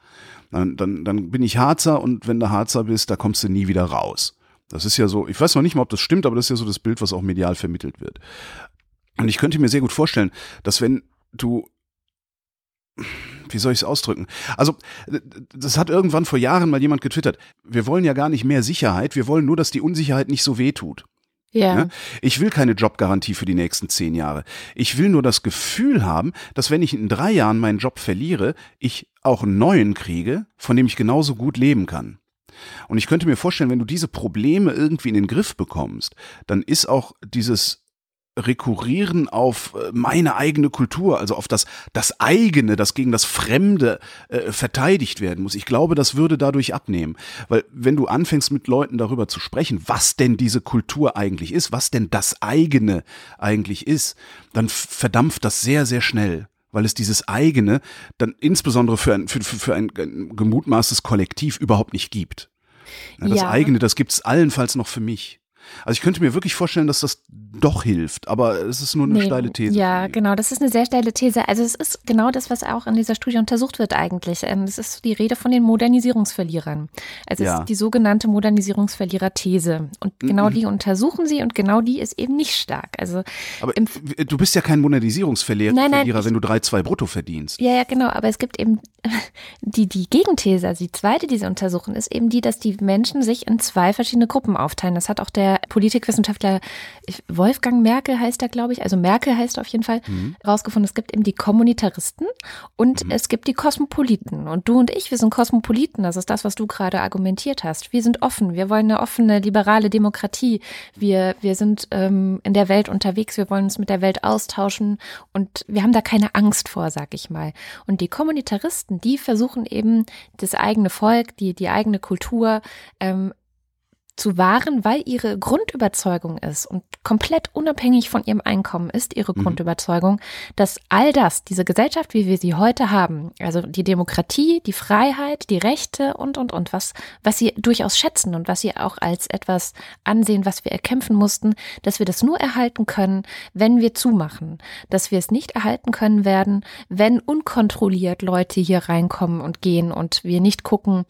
Dann, dann, dann bin ich Harzer und wenn du Harzer bist, da kommst du nie wieder raus. Das ist ja so, ich weiß noch nicht mal, ob das stimmt, aber das ist ja so das Bild, was auch medial vermittelt wird. Und ich könnte mir sehr gut vorstellen, dass wenn du wie soll ich es ausdrücken? Also, das hat irgendwann vor Jahren mal jemand getwittert. Wir wollen ja gar nicht mehr Sicherheit, wir wollen nur, dass die Unsicherheit nicht so weh tut. Ja. Ne? Ich will keine Jobgarantie für die nächsten zehn Jahre. Ich will nur das Gefühl haben, dass wenn ich in drei Jahren meinen Job verliere, ich auch einen neuen kriege, von dem ich genauso gut leben kann. Und ich könnte mir vorstellen, wenn du diese Probleme irgendwie in den Griff bekommst, dann ist auch dieses rekurrieren auf äh, meine eigene Kultur, also auf das, das eigene, das gegen das Fremde äh, verteidigt werden muss. Ich glaube, das würde dadurch abnehmen. Weil wenn du anfängst mit Leuten darüber zu sprechen, was denn diese Kultur eigentlich ist, was denn das eigene eigentlich ist, dann verdampft das sehr, sehr schnell weil es dieses eigene dann insbesondere für ein, für, für ein gemutmaßtes Kollektiv überhaupt nicht gibt. das ja. eigene, das gibt's allenfalls noch für mich. Also ich könnte mir wirklich vorstellen, dass das doch hilft, aber es ist nur eine nee, steile These. Ja, genau, das ist eine sehr steile These. Also es ist genau das, was auch in dieser Studie untersucht wird eigentlich. Ähm, es ist die Rede von den Modernisierungsverlierern. Also es ja. ist die sogenannte Modernisierungsverlierer-These. Und genau mhm. die untersuchen sie und genau die ist eben nicht stark. Also aber du bist ja kein Modernisierungsverlierer, nein, nein, wenn du drei, zwei brutto verdienst. Ja, ja, genau, aber es gibt eben die, die Gegenthese, also die zweite, die sie untersuchen, ist eben die, dass die Menschen sich in zwei verschiedene Gruppen aufteilen. Das hat auch der Politikwissenschaftler Wolfgang Merkel heißt er, glaube ich, also Merkel heißt er auf jeden Fall, mhm. rausgefunden, es gibt eben die Kommunitaristen und mhm. es gibt die Kosmopoliten. Und du und ich, wir sind Kosmopoliten, das ist das, was du gerade argumentiert hast. Wir sind offen, wir wollen eine offene, liberale Demokratie. Wir, wir sind ähm, in der Welt unterwegs, wir wollen uns mit der Welt austauschen und wir haben da keine Angst vor, sag ich mal. Und die Kommunitaristen, die versuchen eben das eigene Volk, die, die eigene Kultur ähm, zu wahren, weil ihre Grundüberzeugung ist und komplett unabhängig von ihrem Einkommen ist ihre mhm. Grundüberzeugung, dass all das, diese Gesellschaft, wie wir sie heute haben, also die Demokratie, die Freiheit, die Rechte und, und, und, was, was sie durchaus schätzen und was sie auch als etwas ansehen, was wir erkämpfen mussten, dass wir das nur erhalten können, wenn wir zumachen, dass wir es nicht erhalten können werden, wenn unkontrolliert Leute hier reinkommen und gehen und wir nicht gucken,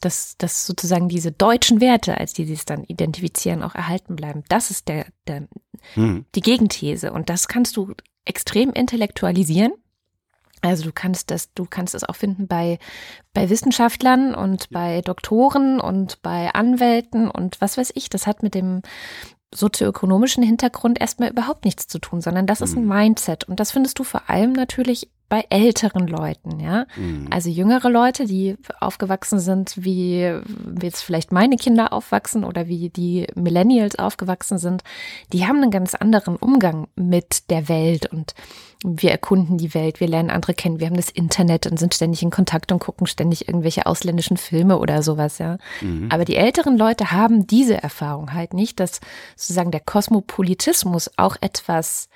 dass, dass sozusagen diese deutschen Werte, als die sie es dann identifizieren, auch erhalten bleiben. Das ist der, der mhm. die Gegenthese. Und das kannst du extrem intellektualisieren. Also du kannst das, du kannst es auch finden bei, bei Wissenschaftlern und bei Doktoren und bei Anwälten und was weiß ich. Das hat mit dem sozioökonomischen Hintergrund erstmal überhaupt nichts zu tun, sondern das ist ein mhm. Mindset. Und das findest du vor allem natürlich bei älteren Leuten, ja. Mhm. Also jüngere Leute, die aufgewachsen sind, wie, jetzt vielleicht meine Kinder aufwachsen oder wie die Millennials aufgewachsen sind, die haben einen ganz anderen Umgang mit der Welt und wir erkunden die Welt, wir lernen andere kennen, wir haben das Internet und sind ständig in Kontakt und gucken ständig irgendwelche ausländischen Filme oder sowas, ja. Mhm. Aber die älteren Leute haben diese Erfahrung halt nicht, dass sozusagen der Kosmopolitismus auch etwas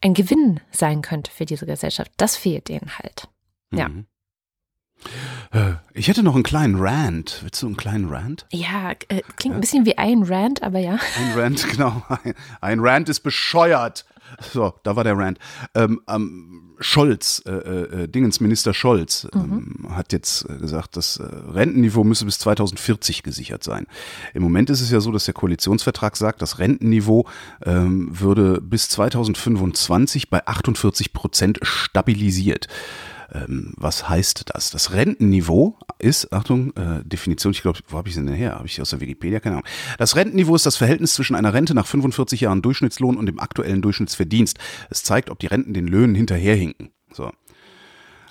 ein Gewinn sein könnte für diese Gesellschaft. Das fehlt denen halt. Ja. Mhm. Äh, ich hätte noch einen kleinen Rant. Willst du einen kleinen Rant? Ja, äh, klingt ja. ein bisschen wie ein Rant, aber ja. Ein Rant, genau. Ein, ein Rant ist bescheuert. So, da war der Rant. Ähm, ähm, Scholz, äh, äh, Dingensminister Scholz, ähm, mhm. hat jetzt äh, gesagt, das äh, Rentenniveau müsse bis 2040 gesichert sein. Im Moment ist es ja so, dass der Koalitionsvertrag sagt, das Rentenniveau ähm, würde bis 2025 bei 48 Prozent stabilisiert. Ähm, was heißt das? Das Rentenniveau ist, Achtung, äh, Definition, ich glaube, wo habe ich sie denn her? Habe ich aus der Wikipedia? Keine Ahnung. Das Rentenniveau ist das Verhältnis zwischen einer Rente nach 45 Jahren Durchschnittslohn und dem aktuellen Durchschnittsverdienst. Es zeigt, ob die Renten den Löhnen hinterherhinken. So.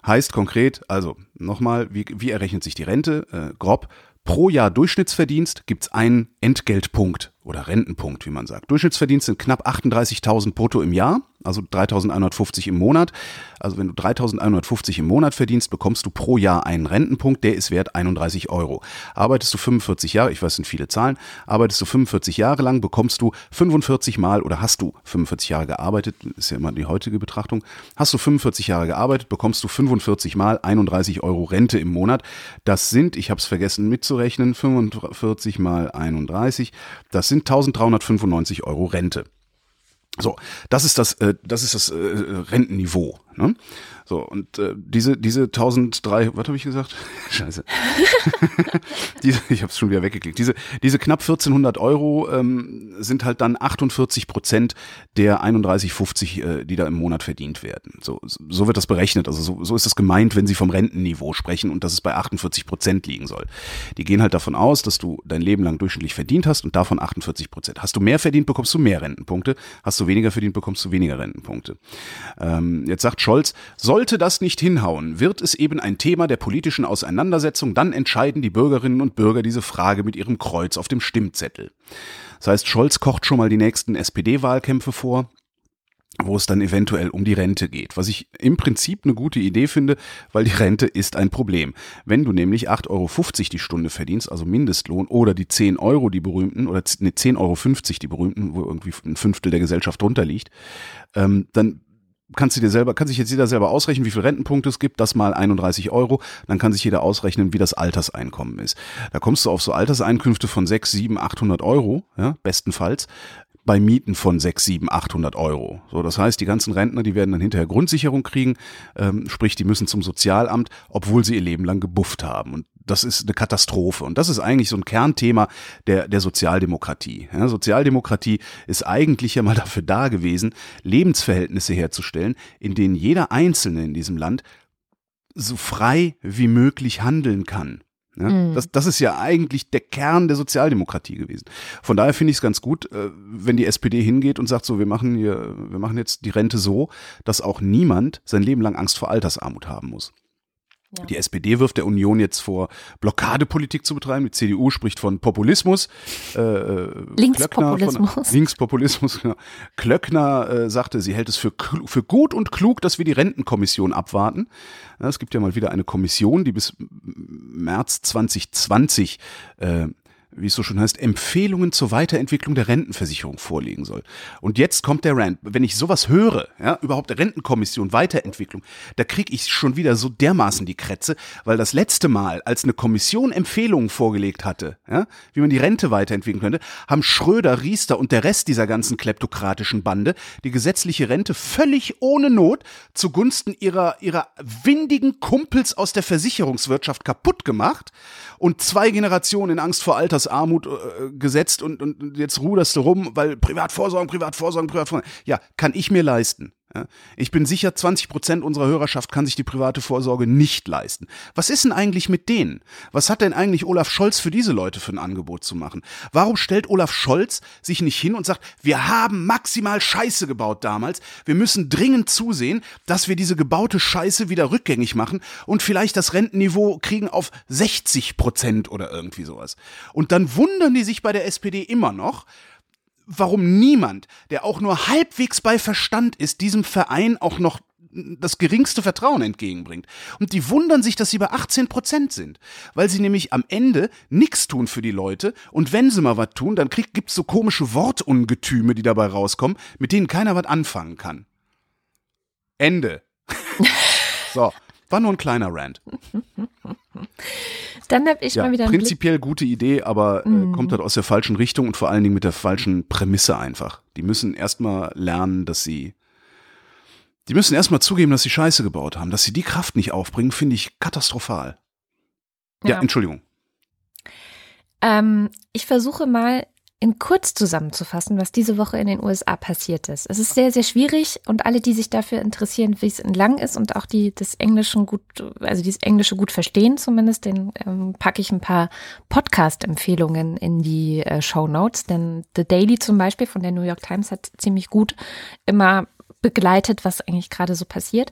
Heißt konkret, also nochmal, wie, wie errechnet sich die Rente? Äh, grob Pro Jahr Durchschnittsverdienst gibt's einen Entgeltpunkt oder Rentenpunkt, wie man sagt. Durchschnittsverdienst sind knapp 38.000 brutto im Jahr also 3.150 im Monat. Also wenn du 3.150 im Monat verdienst, bekommst du pro Jahr einen Rentenpunkt, der ist wert 31 Euro. Arbeitest du 45 Jahre, ich weiß, sind viele Zahlen, arbeitest du 45 Jahre lang, bekommst du 45 Mal oder hast du 45 Jahre gearbeitet, ist ja immer die heutige Betrachtung, hast du 45 Jahre gearbeitet, bekommst du 45 Mal 31 Euro Rente im Monat. Das sind, ich habe es vergessen mitzurechnen, 45 mal 31, das sind 1.395 Euro Rente. So, das ist das, äh, das ist das äh, Rentenniveau. Ne? So, und äh, diese, diese 1003, was habe ich gesagt? Scheiße. diese, ich habe es schon wieder weggeklickt. Diese, diese knapp 1400 Euro ähm, sind halt dann 48 Prozent der 31,50, äh, die da im Monat verdient werden. So, so wird das berechnet. Also so, so ist das gemeint, wenn Sie vom Rentenniveau sprechen und dass es bei 48 Prozent liegen soll. Die gehen halt davon aus, dass du dein Leben lang durchschnittlich verdient hast und davon 48 Prozent. Hast du mehr verdient, bekommst du mehr Rentenpunkte. Hast du weniger verdient, bekommst du weniger Rentenpunkte. Ähm, jetzt sagt Scholz, sollte das nicht hinhauen, wird es eben ein Thema der politischen Auseinandersetzung, dann entscheiden die Bürgerinnen und Bürger diese Frage mit ihrem Kreuz auf dem Stimmzettel. Das heißt, Scholz kocht schon mal die nächsten SPD-Wahlkämpfe vor wo es dann eventuell um die Rente geht. Was ich im Prinzip eine gute Idee finde, weil die Rente ist ein Problem. Wenn du nämlich 8,50 Euro die Stunde verdienst, also Mindestlohn, oder die 10 Euro, die berühmten, oder ne, 10,50 Euro die berühmten, wo irgendwie ein Fünftel der Gesellschaft drunter liegt, ähm, dann kannst du dir selber, kann sich jetzt jeder selber ausrechnen, wie viele Rentenpunkte es gibt, das mal 31 Euro, dann kann sich jeder ausrechnen, wie das Alterseinkommen ist. Da kommst du auf so Alterseinkünfte von 6, 7, 800 Euro, ja, bestenfalls bei Mieten von 6, 7, 800 Euro. So, das heißt, die ganzen Rentner, die werden dann hinterher Grundsicherung kriegen, ähm, sprich, die müssen zum Sozialamt, obwohl sie ihr Leben lang gebufft haben. Und das ist eine Katastrophe. Und das ist eigentlich so ein Kernthema der, der Sozialdemokratie. Ja, Sozialdemokratie ist eigentlich ja mal dafür da gewesen, Lebensverhältnisse herzustellen, in denen jeder Einzelne in diesem Land so frei wie möglich handeln kann. Ja, mhm. das, das ist ja eigentlich der Kern der Sozialdemokratie gewesen. Von daher finde ich es ganz gut, äh, wenn die SPD hingeht und sagt so, wir machen hier, wir machen jetzt die Rente so, dass auch niemand sein Leben lang Angst vor Altersarmut haben muss. Ja. Die SPD wirft der Union jetzt vor, Blockadepolitik zu betreiben. Die CDU spricht von Populismus. Äh, äh Linkspopulismus. Von, Linkspopulismus, genau. Klöckner äh, sagte, sie hält es für, für gut und klug, dass wir die Rentenkommission abwarten. Ja, es gibt ja mal wieder eine Kommission, die bis März 2020 äh, wie es so schon heißt, Empfehlungen zur Weiterentwicklung der Rentenversicherung vorlegen soll. Und jetzt kommt der Rand. Wenn ich sowas höre, ja, überhaupt Rentenkommission, Weiterentwicklung, da kriege ich schon wieder so dermaßen die Krätze, weil das letzte Mal, als eine Kommission Empfehlungen vorgelegt hatte, ja, wie man die Rente weiterentwickeln könnte, haben Schröder, Riester und der Rest dieser ganzen kleptokratischen Bande die gesetzliche Rente völlig ohne Not zugunsten ihrer, ihrer windigen Kumpels aus der Versicherungswirtschaft kaputt gemacht und zwei Generationen in Angst vor Altersarmut äh, gesetzt und, und jetzt ruderst du rum, weil Privatvorsorgen, Privatvorsorgen, Privatvorsorgen. Ja, kann ich mir leisten. Ich bin sicher, 20 Prozent unserer Hörerschaft kann sich die private Vorsorge nicht leisten. Was ist denn eigentlich mit denen? Was hat denn eigentlich Olaf Scholz für diese Leute für ein Angebot zu machen? Warum stellt Olaf Scholz sich nicht hin und sagt, wir haben maximal Scheiße gebaut damals, wir müssen dringend zusehen, dass wir diese gebaute Scheiße wieder rückgängig machen und vielleicht das Rentenniveau kriegen auf 60 Prozent oder irgendwie sowas. Und dann wundern die sich bei der SPD immer noch, warum niemand, der auch nur halbwegs bei Verstand ist, diesem Verein auch noch das geringste Vertrauen entgegenbringt. Und die wundern sich, dass sie bei 18 Prozent sind, weil sie nämlich am Ende nichts tun für die Leute und wenn sie mal was tun, dann gibt es so komische Wortungetüme, die dabei rauskommen, mit denen keiner was anfangen kann. Ende. so, war nur ein kleiner Dann habe ich ja, mal wieder prinzipiell gute Idee, aber äh, mm. kommt halt aus der falschen Richtung und vor allen Dingen mit der falschen Prämisse einfach. Die müssen erstmal lernen, dass sie die müssen erstmal zugeben, dass sie Scheiße gebaut haben, dass sie die Kraft nicht aufbringen, finde ich katastrophal. Ja, ja Entschuldigung. Ähm, ich versuche mal in kurz zusammenzufassen, was diese Woche in den USA passiert ist. Es ist sehr, sehr schwierig und alle, die sich dafür interessieren, wie es in lang ist und auch die das Englischen gut, also dieses Englische gut verstehen zumindest, den ähm, packe ich ein paar Podcast-Empfehlungen in die äh, Show Notes. Denn The Daily zum Beispiel von der New York Times hat ziemlich gut immer begleitet, was eigentlich gerade so passiert.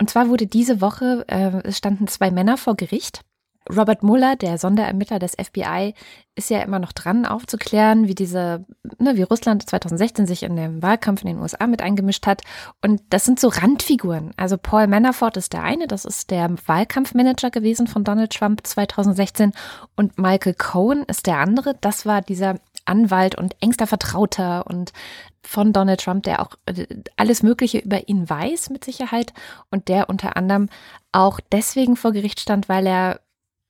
Und zwar wurde diese Woche, äh, es standen zwei Männer vor Gericht Robert Mueller, der Sonderermittler des FBI, ist ja immer noch dran, aufzuklären, wie diese, ne, wie Russland 2016 sich in den Wahlkampf in den USA mit eingemischt hat. Und das sind so Randfiguren. Also Paul Manafort ist der eine, das ist der Wahlkampfmanager gewesen von Donald Trump 2016. Und Michael Cohen ist der andere. Das war dieser Anwalt und engster Vertrauter und von Donald Trump, der auch äh, alles Mögliche über ihn weiß mit Sicherheit und der unter anderem auch deswegen vor Gericht stand, weil er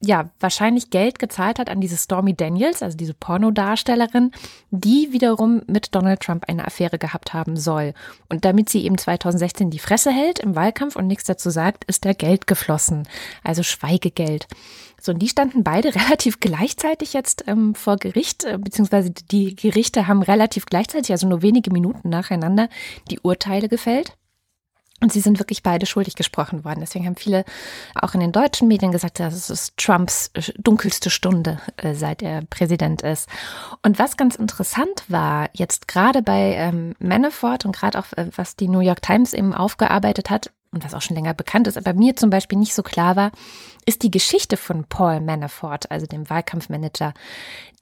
ja, wahrscheinlich Geld gezahlt hat an diese Stormy Daniels, also diese Pornodarstellerin, die wiederum mit Donald Trump eine Affäre gehabt haben soll. Und damit sie eben 2016 die Fresse hält im Wahlkampf und nichts dazu sagt, ist da Geld geflossen, also Schweigegeld. So, und die standen beide relativ gleichzeitig jetzt ähm, vor Gericht, äh, beziehungsweise die Gerichte haben relativ gleichzeitig, also nur wenige Minuten nacheinander, die Urteile gefällt. Und sie sind wirklich beide schuldig gesprochen worden. Deswegen haben viele auch in den deutschen Medien gesagt, das ist Trumps äh, dunkelste Stunde, äh, seit er Präsident ist. Und was ganz interessant war, jetzt gerade bei ähm, Manafort und gerade auch äh, was die New York Times eben aufgearbeitet hat, und was auch schon länger bekannt ist, aber mir zum Beispiel nicht so klar war, ist die Geschichte von Paul Manafort, also dem Wahlkampfmanager.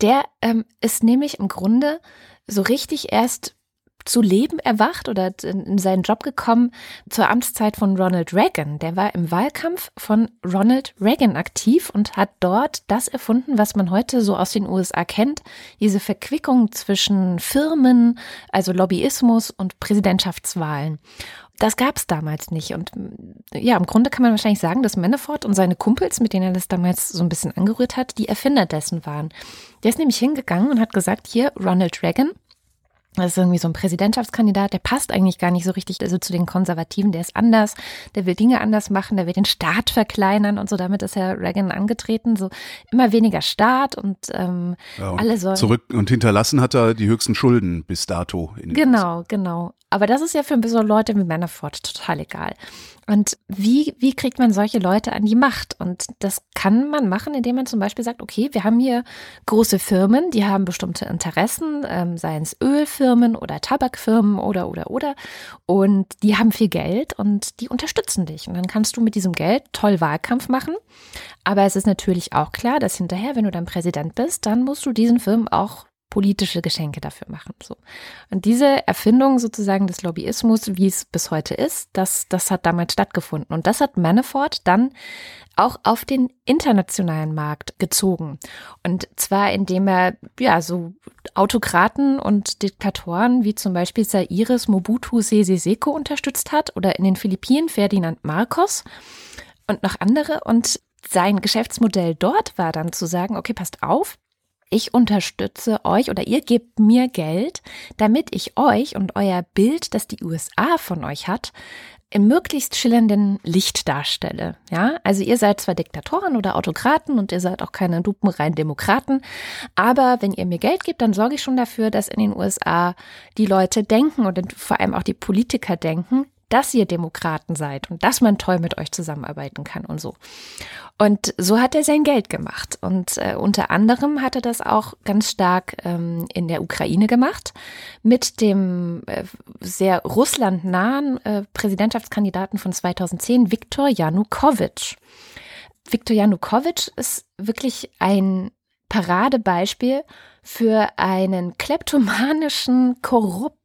Der ähm, ist nämlich im Grunde so richtig erst zu Leben erwacht oder in seinen Job gekommen zur Amtszeit von Ronald Reagan. Der war im Wahlkampf von Ronald Reagan aktiv und hat dort das erfunden, was man heute so aus den USA kennt, diese Verquickung zwischen Firmen, also Lobbyismus und Präsidentschaftswahlen. Das gab es damals nicht. Und ja, im Grunde kann man wahrscheinlich sagen, dass Manafort und seine Kumpels, mit denen er das damals so ein bisschen angerührt hat, die Erfinder dessen waren. Der ist nämlich hingegangen und hat gesagt, hier, Ronald Reagan, das ist irgendwie so ein Präsidentschaftskandidat, der passt eigentlich gar nicht so richtig also zu den Konservativen, der ist anders, der will Dinge anders machen, der will den Staat verkleinern und so. Damit ist Herr Reagan angetreten, so immer weniger Staat und, ähm, ja, und alle sollen. Zurück und hinterlassen hat er die höchsten Schulden bis dato. genau, genau. Aber das ist ja für so Leute wie Manafort total egal. Und wie, wie kriegt man solche Leute an die Macht? Und das kann man machen, indem man zum Beispiel sagt, okay, wir haben hier große Firmen, die haben bestimmte Interessen, ähm, seien es Ölfirmen oder Tabakfirmen oder, oder, oder. Und die haben viel Geld und die unterstützen dich. Und dann kannst du mit diesem Geld toll Wahlkampf machen. Aber es ist natürlich auch klar, dass hinterher, wenn du dann Präsident bist, dann musst du diesen Firmen auch politische Geschenke dafür machen. So. Und diese Erfindung sozusagen des Lobbyismus, wie es bis heute ist, das, das hat damals stattgefunden. Und das hat Manafort dann auch auf den internationalen Markt gezogen. Und zwar indem er ja so Autokraten und Diktatoren wie zum Beispiel Sairis Mobutu Sese Seko unterstützt hat oder in den Philippinen Ferdinand Marcos und noch andere. Und sein Geschäftsmodell dort war dann zu sagen, okay, passt auf, ich unterstütze euch oder ihr gebt mir Geld, damit ich euch und euer Bild, das die USA von euch hat, im möglichst schillernden Licht darstelle. Ja, also ihr seid zwar Diktatoren oder Autokraten und ihr seid auch keine dupenreinen Demokraten, aber wenn ihr mir Geld gebt, dann sorge ich schon dafür, dass in den USA die Leute denken und vor allem auch die Politiker denken, dass ihr Demokraten seid und dass man toll mit euch zusammenarbeiten kann und so. Und so hat er sein Geld gemacht. Und äh, unter anderem hat er das auch ganz stark ähm, in der Ukraine gemacht mit dem äh, sehr russlandnahen äh, Präsidentschaftskandidaten von 2010, Viktor Janukowitsch. Viktor Janukowitsch ist wirklich ein Paradebeispiel für einen kleptomanischen, korrupten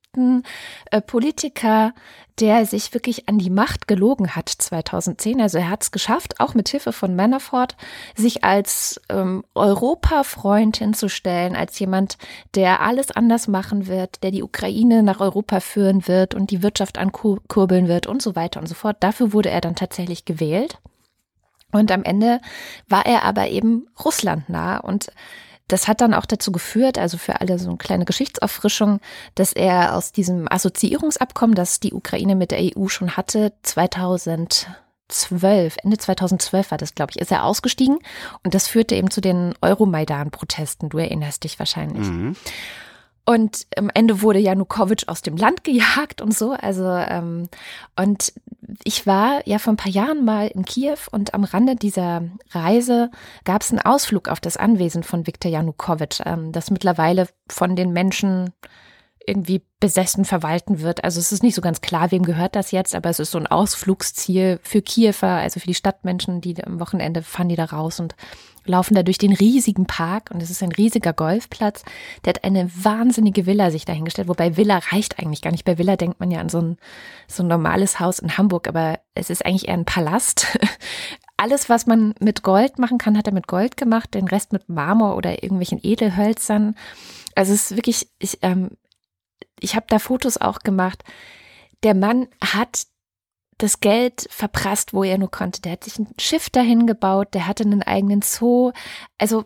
äh, Politiker, der sich wirklich an die Macht gelogen hat 2010. Also er hat es geschafft, auch mit Hilfe von Manafort, sich als ähm, Europafreund hinzustellen, als jemand, der alles anders machen wird, der die Ukraine nach Europa führen wird und die Wirtschaft ankurbeln wird und so weiter und so fort. Dafür wurde er dann tatsächlich gewählt. Und am Ende war er aber eben Russland nah und das hat dann auch dazu geführt, also für alle so eine kleine Geschichtsauffrischung, dass er aus diesem Assoziierungsabkommen, das die Ukraine mit der EU schon hatte, 2012, Ende 2012 war das, glaube ich, ist er ausgestiegen und das führte eben zu den Euromaidan-Protesten. Du erinnerst dich wahrscheinlich. Mhm. Und am Ende wurde Janukowitsch aus dem Land gejagt und so. Also ähm, und ich war ja vor ein paar Jahren mal in Kiew und am Rande dieser Reise gab es einen Ausflug auf das Anwesen von Viktor Janukowitsch, ähm, das mittlerweile von den Menschen irgendwie besessen verwalten wird. Also es ist nicht so ganz klar, wem gehört das jetzt, aber es ist so ein Ausflugsziel für Kiewer, also für die Stadtmenschen, die am Wochenende fahren die da raus und laufen da durch den riesigen Park und es ist ein riesiger Golfplatz. Der hat eine wahnsinnige Villa sich dahingestellt, wobei Villa reicht eigentlich gar nicht. Bei Villa denkt man ja an so ein, so ein normales Haus in Hamburg, aber es ist eigentlich eher ein Palast. Alles, was man mit Gold machen kann, hat er mit Gold gemacht, den Rest mit Marmor oder irgendwelchen Edelhölzern. Also es ist wirklich, ich, ähm, ich habe da Fotos auch gemacht. Der Mann hat das Geld verprasst, wo er nur konnte. Der hat sich ein Schiff dahin gebaut, der hatte einen eigenen Zoo. Also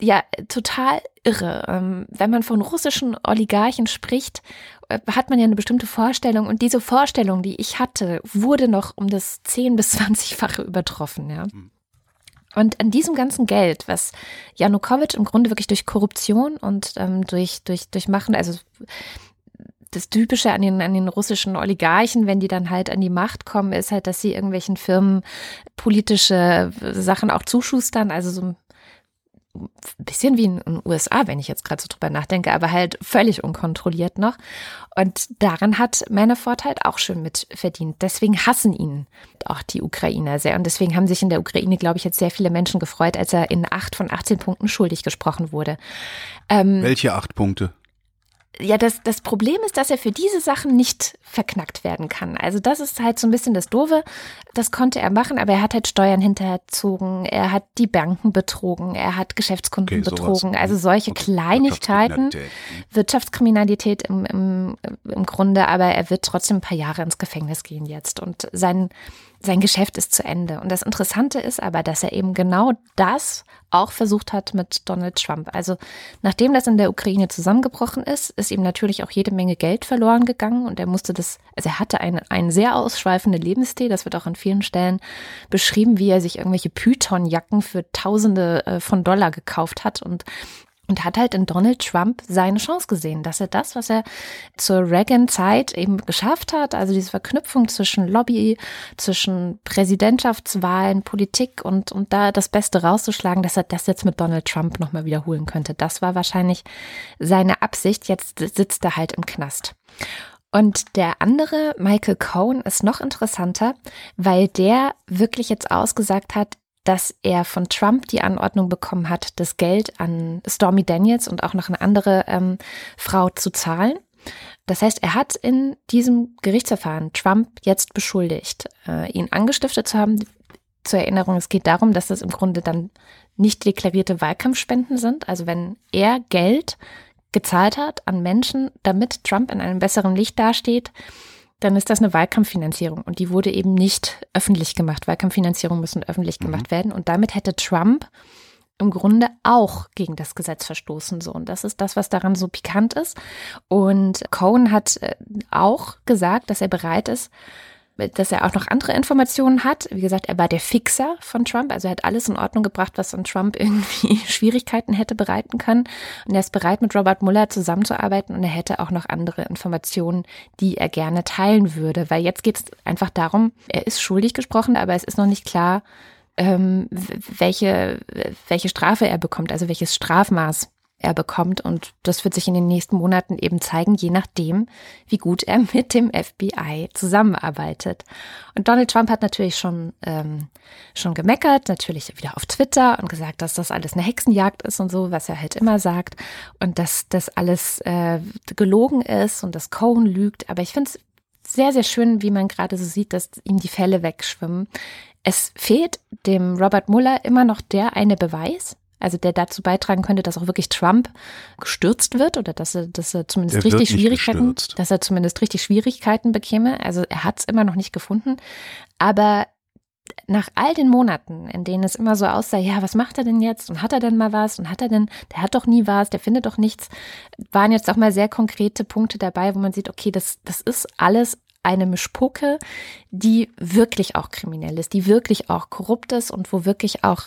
ja, total irre. Ähm, wenn man von russischen Oligarchen spricht, äh, hat man ja eine bestimmte Vorstellung und diese Vorstellung, die ich hatte, wurde noch um das 10 bis 20-fache übertroffen, ja. Hm. Und an diesem ganzen Geld, was Janukowitsch im Grunde wirklich durch Korruption und ähm, durch, durch, durch Machen, also das Typische an den, an den russischen Oligarchen, wenn die dann halt an die Macht kommen, ist halt, dass sie irgendwelchen Firmen politische Sachen auch zuschustern, also so bisschen wie in den USA, wenn ich jetzt gerade so drüber nachdenke, aber halt völlig unkontrolliert noch. Und daran hat Manafort halt auch schön mit verdient. Deswegen hassen ihn auch die Ukrainer sehr. Und deswegen haben sich in der Ukraine, glaube ich, jetzt sehr viele Menschen gefreut, als er in acht von 18 Punkten schuldig gesprochen wurde. Ähm, Welche acht Punkte? Ja, das, das Problem ist, dass er für diese Sachen nicht verknackt werden kann. Also das ist halt so ein bisschen das Doofe. Das konnte er machen, aber er hat halt Steuern hinterzogen, er hat die Banken betrogen, er hat Geschäftskunden okay, betrogen. Also solche okay. Kleinigkeiten, Wirtschaftskriminalität, Wirtschaftskriminalität im, im, im Grunde, aber er wird trotzdem ein paar Jahre ins Gefängnis gehen jetzt. Und sein sein Geschäft ist zu Ende. Und das Interessante ist aber, dass er eben genau das auch versucht hat mit Donald Trump. Also nachdem das in der Ukraine zusammengebrochen ist, ist ihm natürlich auch jede Menge Geld verloren gegangen und er musste das, also er hatte einen, einen sehr ausschweifenden Lebensstil, das wird auch an vielen Stellen beschrieben, wie er sich irgendwelche Python-Jacken für Tausende äh, von Dollar gekauft hat und und hat halt in Donald Trump seine Chance gesehen, dass er das, was er zur Reagan-Zeit eben geschafft hat, also diese Verknüpfung zwischen Lobby, zwischen Präsidentschaftswahlen, Politik und, und da das Beste rauszuschlagen, dass er das jetzt mit Donald Trump nochmal wiederholen könnte. Das war wahrscheinlich seine Absicht. Jetzt sitzt er halt im Knast. Und der andere, Michael Cohen, ist noch interessanter, weil der wirklich jetzt ausgesagt hat, dass er von Trump die Anordnung bekommen hat, das Geld an Stormy Daniels und auch noch eine andere ähm, Frau zu zahlen. Das heißt, er hat in diesem Gerichtsverfahren Trump jetzt beschuldigt, äh, ihn angestiftet zu haben. Zur Erinnerung, es geht darum, dass das im Grunde dann nicht deklarierte Wahlkampfspenden sind. Also wenn er Geld gezahlt hat an Menschen, damit Trump in einem besseren Licht dasteht, dann ist das eine Wahlkampffinanzierung und die wurde eben nicht öffentlich gemacht. Wahlkampffinanzierungen müssen öffentlich mhm. gemacht werden und damit hätte Trump im Grunde auch gegen das Gesetz verstoßen. So. Und das ist das, was daran so pikant ist. Und Cohen hat äh, auch gesagt, dass er bereit ist, dass er auch noch andere Informationen hat. Wie gesagt, er war der Fixer von Trump, also er hat alles in Ordnung gebracht, was an Trump irgendwie Schwierigkeiten hätte bereiten können. Und er ist bereit, mit Robert Mueller zusammenzuarbeiten und er hätte auch noch andere Informationen, die er gerne teilen würde. Weil jetzt geht es einfach darum, er ist schuldig gesprochen, aber es ist noch nicht klar, ähm, welche, welche Strafe er bekommt, also welches Strafmaß er bekommt. Und das wird sich in den nächsten Monaten eben zeigen, je nachdem, wie gut er mit dem FBI zusammenarbeitet. Und Donald Trump hat natürlich schon, ähm, schon gemeckert, natürlich wieder auf Twitter und gesagt, dass das alles eine Hexenjagd ist und so, was er halt immer sagt. Und dass das alles äh, gelogen ist und dass Cohen lügt. Aber ich finde es sehr, sehr schön, wie man gerade so sieht, dass ihm die Fälle wegschwimmen. Es fehlt dem Robert Mueller immer noch der eine Beweis, also der dazu beitragen könnte, dass auch wirklich Trump gestürzt wird oder dass er, dass er zumindest richtig Schwierigkeiten, gestürzt. dass er zumindest richtig Schwierigkeiten bekäme. Also er hat es immer noch nicht gefunden. Aber nach all den Monaten, in denen es immer so aussah, ja, was macht er denn jetzt? Und hat er denn mal was? Und hat er denn, der hat doch nie was, der findet doch nichts, waren jetzt auch mal sehr konkrete Punkte dabei, wo man sieht, okay, das, das ist alles eine Mischpucke, die wirklich auch kriminell ist, die wirklich auch korrupt ist und wo wirklich auch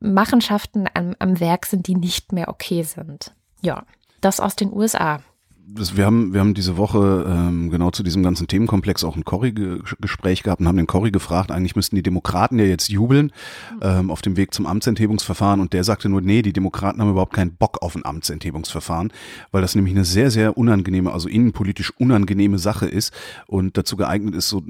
Machenschaften am, am Werk sind, die nicht mehr okay sind. Ja, das aus den USA. Das, wir, haben, wir haben diese Woche ähm, genau zu diesem ganzen Themenkomplex auch ein Corrie-Gespräch gehabt und haben den Corrie gefragt, eigentlich müssten die Demokraten ja jetzt jubeln ähm, auf dem Weg zum Amtsenthebungsverfahren und der sagte nur, nee, die Demokraten haben überhaupt keinen Bock auf ein Amtsenthebungsverfahren, weil das nämlich eine sehr, sehr unangenehme, also innenpolitisch unangenehme Sache ist und dazu geeignet ist, so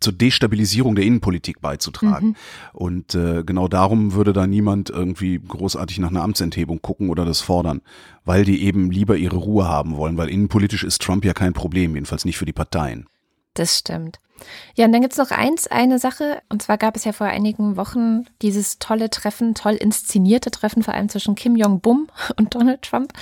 zur Destabilisierung der Innenpolitik beizutragen. Mhm. Und äh, genau darum würde da niemand irgendwie großartig nach einer Amtsenthebung gucken oder das fordern, weil die eben lieber ihre Ruhe haben wollen, weil innenpolitisch ist Trump ja kein Problem, jedenfalls nicht für die Parteien. Das stimmt. Ja, und dann gibt's noch eins, eine Sache, und zwar gab es ja vor einigen Wochen dieses tolle Treffen, toll inszenierte Treffen, vor allem zwischen Kim Jong-bum und Donald Trump.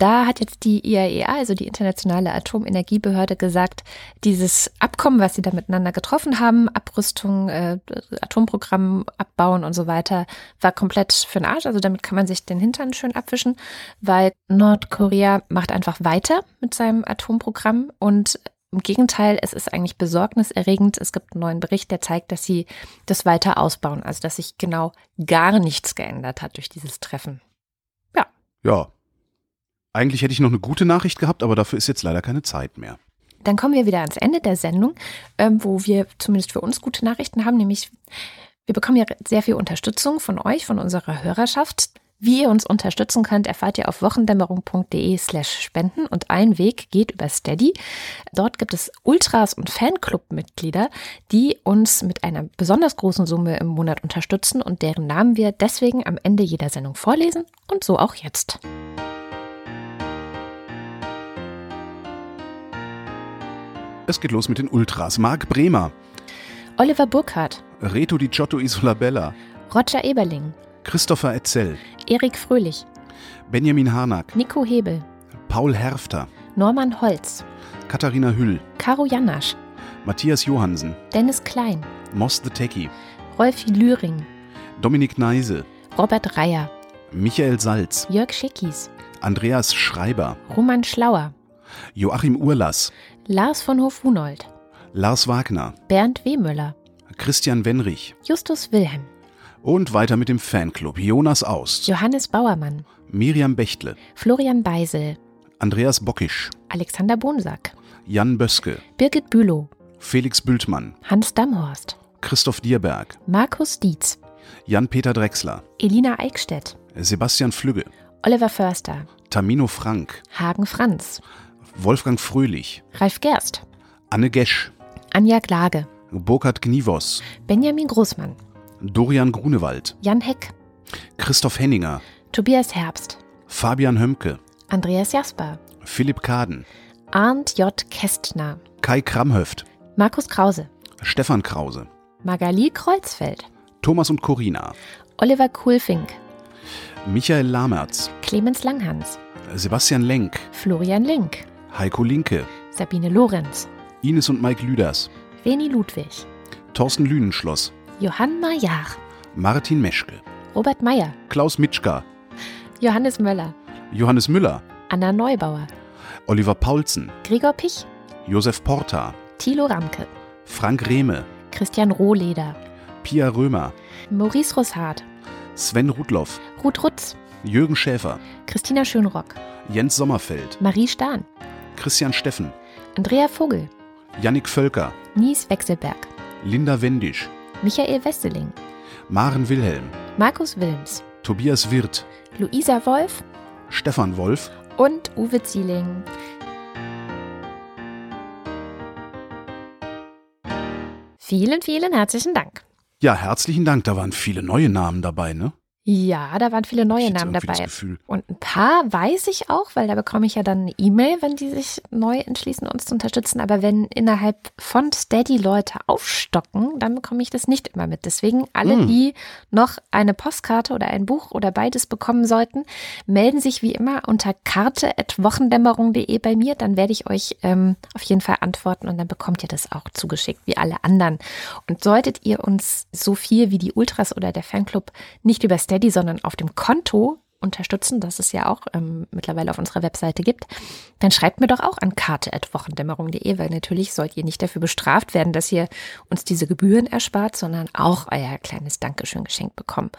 Da hat jetzt die IAEA, e also die Internationale Atomenergiebehörde, gesagt, dieses Abkommen, was sie da miteinander getroffen haben, Abrüstung, äh, Atomprogramm abbauen und so weiter, war komplett für den Arsch. Also damit kann man sich den Hintern schön abwischen, weil Nordkorea macht einfach weiter mit seinem Atomprogramm und im Gegenteil, es ist eigentlich besorgniserregend. Es gibt einen neuen Bericht, der zeigt, dass sie das weiter ausbauen, also dass sich genau gar nichts geändert hat durch dieses Treffen. Ja. Ja, eigentlich hätte ich noch eine gute Nachricht gehabt, aber dafür ist jetzt leider keine Zeit mehr. Dann kommen wir wieder ans Ende der Sendung, ähm, wo wir zumindest für uns gute Nachrichten haben, nämlich wir bekommen ja sehr viel Unterstützung von euch, von unserer Hörerschaft. Wie ihr uns unterstützen könnt, erfahrt ihr auf wochendämmerung.de slash spenden und ein Weg geht über Steady. Dort gibt es Ultras und Fanclub-Mitglieder, die uns mit einer besonders großen Summe im Monat unterstützen und deren Namen wir deswegen am Ende jeder Sendung vorlesen und so auch jetzt. Es geht los mit den Ultras. Marc Bremer. Oliver Burkhardt. Reto Di Giotto Isolabella. Roger Eberling. Christopher Etzel. Erik Fröhlich. Benjamin Harnack. Nico Hebel. Paul Herfter. Norman Holz. Katharina Hüll. Caro Janasch. Matthias Johansen. Dennis Klein. Moss the Techie. Rolfi Lühring. Dominik Neise. Robert Reier. Michael Salz. Jörg Schickis. Andreas Schreiber. Roman Schlauer. Joachim Urlass. Lars von Hof-Hunold, Lars Wagner, Bernd Wehmüller, Christian Wenrich, Justus Wilhelm. Und weiter mit dem Fanclub. Jonas Aust, Johannes Bauermann, Miriam Bechtle, Florian Beisel, Andreas Bockisch, Alexander Bonsack, Jan Böske, Birgit Bülow, Felix Bültmann, Hans Damhorst, Christoph Dierberg, Markus Dietz, Jan-Peter Drechsler, Elina Eickstedt, Sebastian Flügge, Oliver Förster, Tamino Frank, Hagen Franz, Wolfgang Fröhlich, Ralf Gerst, Anne Gesch, Anja Klage, Burkhard Gnivos, Benjamin Großmann, Dorian Grunewald, Jan Heck, Christoph Henninger, Tobias Herbst, Fabian Hömke, Andreas Jasper, Philipp Kaden, Arndt J. Kästner, Kai Kramhöft, Markus Krause, Stefan Krause, Magali Kreuzfeld, Thomas und Corina, Oliver Kuhlfink, Michael Lamertz, Clemens Langhans, Sebastian Lenk, Florian Link, Heiko Linke, Sabine Lorenz, Ines und Mike Lüders, Veni Ludwig, Thorsten Lünenschloss, Johann Majar, Martin Meschke, Robert Meyer, Klaus Mitschka, Johannes Möller, Johannes Müller, Anna Neubauer, Oliver Paulsen, Gregor Pich, Josef Porta, Thilo Ramke, Frank Rehme, Christian Rohleder, Pia Römer, Maurice Rosshardt, Sven Rudloff, Ruth Rutz, Jürgen Schäfer, Christina Schönrock, Jens Sommerfeld, Marie Stahn, Christian Steffen, Andrea Vogel, Jannik Völker, Nies Wechselberg, Linda Wendisch, Michael Westeling, Maren Wilhelm, Markus Wilms, Tobias Wirth, Luisa Wolf. Stefan Wolf. Und Uwe Zieling. Vielen, vielen herzlichen Dank. Ja, herzlichen Dank. Da waren viele neue Namen dabei, ne? Ja, da waren viele neue Namen dabei. Und ein paar weiß ich auch, weil da bekomme ich ja dann eine E-Mail, wenn die sich neu entschließen, uns zu unterstützen. Aber wenn innerhalb von Steady Leute aufstocken, dann bekomme ich das nicht immer mit. Deswegen alle, hm. die noch eine Postkarte oder ein Buch oder beides bekommen sollten, melden sich wie immer unter karte.wochendämmerung.de bei mir. Dann werde ich euch ähm, auf jeden Fall antworten und dann bekommt ihr das auch zugeschickt, wie alle anderen. Und solltet ihr uns so viel wie die Ultras oder der Fanclub nicht über Steady, sondern auf dem Konto unterstützen, das es ja auch ähm, mittlerweile auf unserer Webseite gibt, dann schreibt mir doch auch an karte.wochendämmerung.de, weil natürlich sollt ihr nicht dafür bestraft werden, dass ihr uns diese Gebühren erspart, sondern auch euer kleines Dankeschön geschenkt bekommen.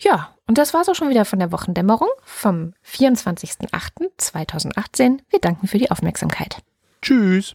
Ja, und das war's auch schon wieder von der Wochendämmerung vom 24.08.2018. Wir danken für die Aufmerksamkeit. Tschüss.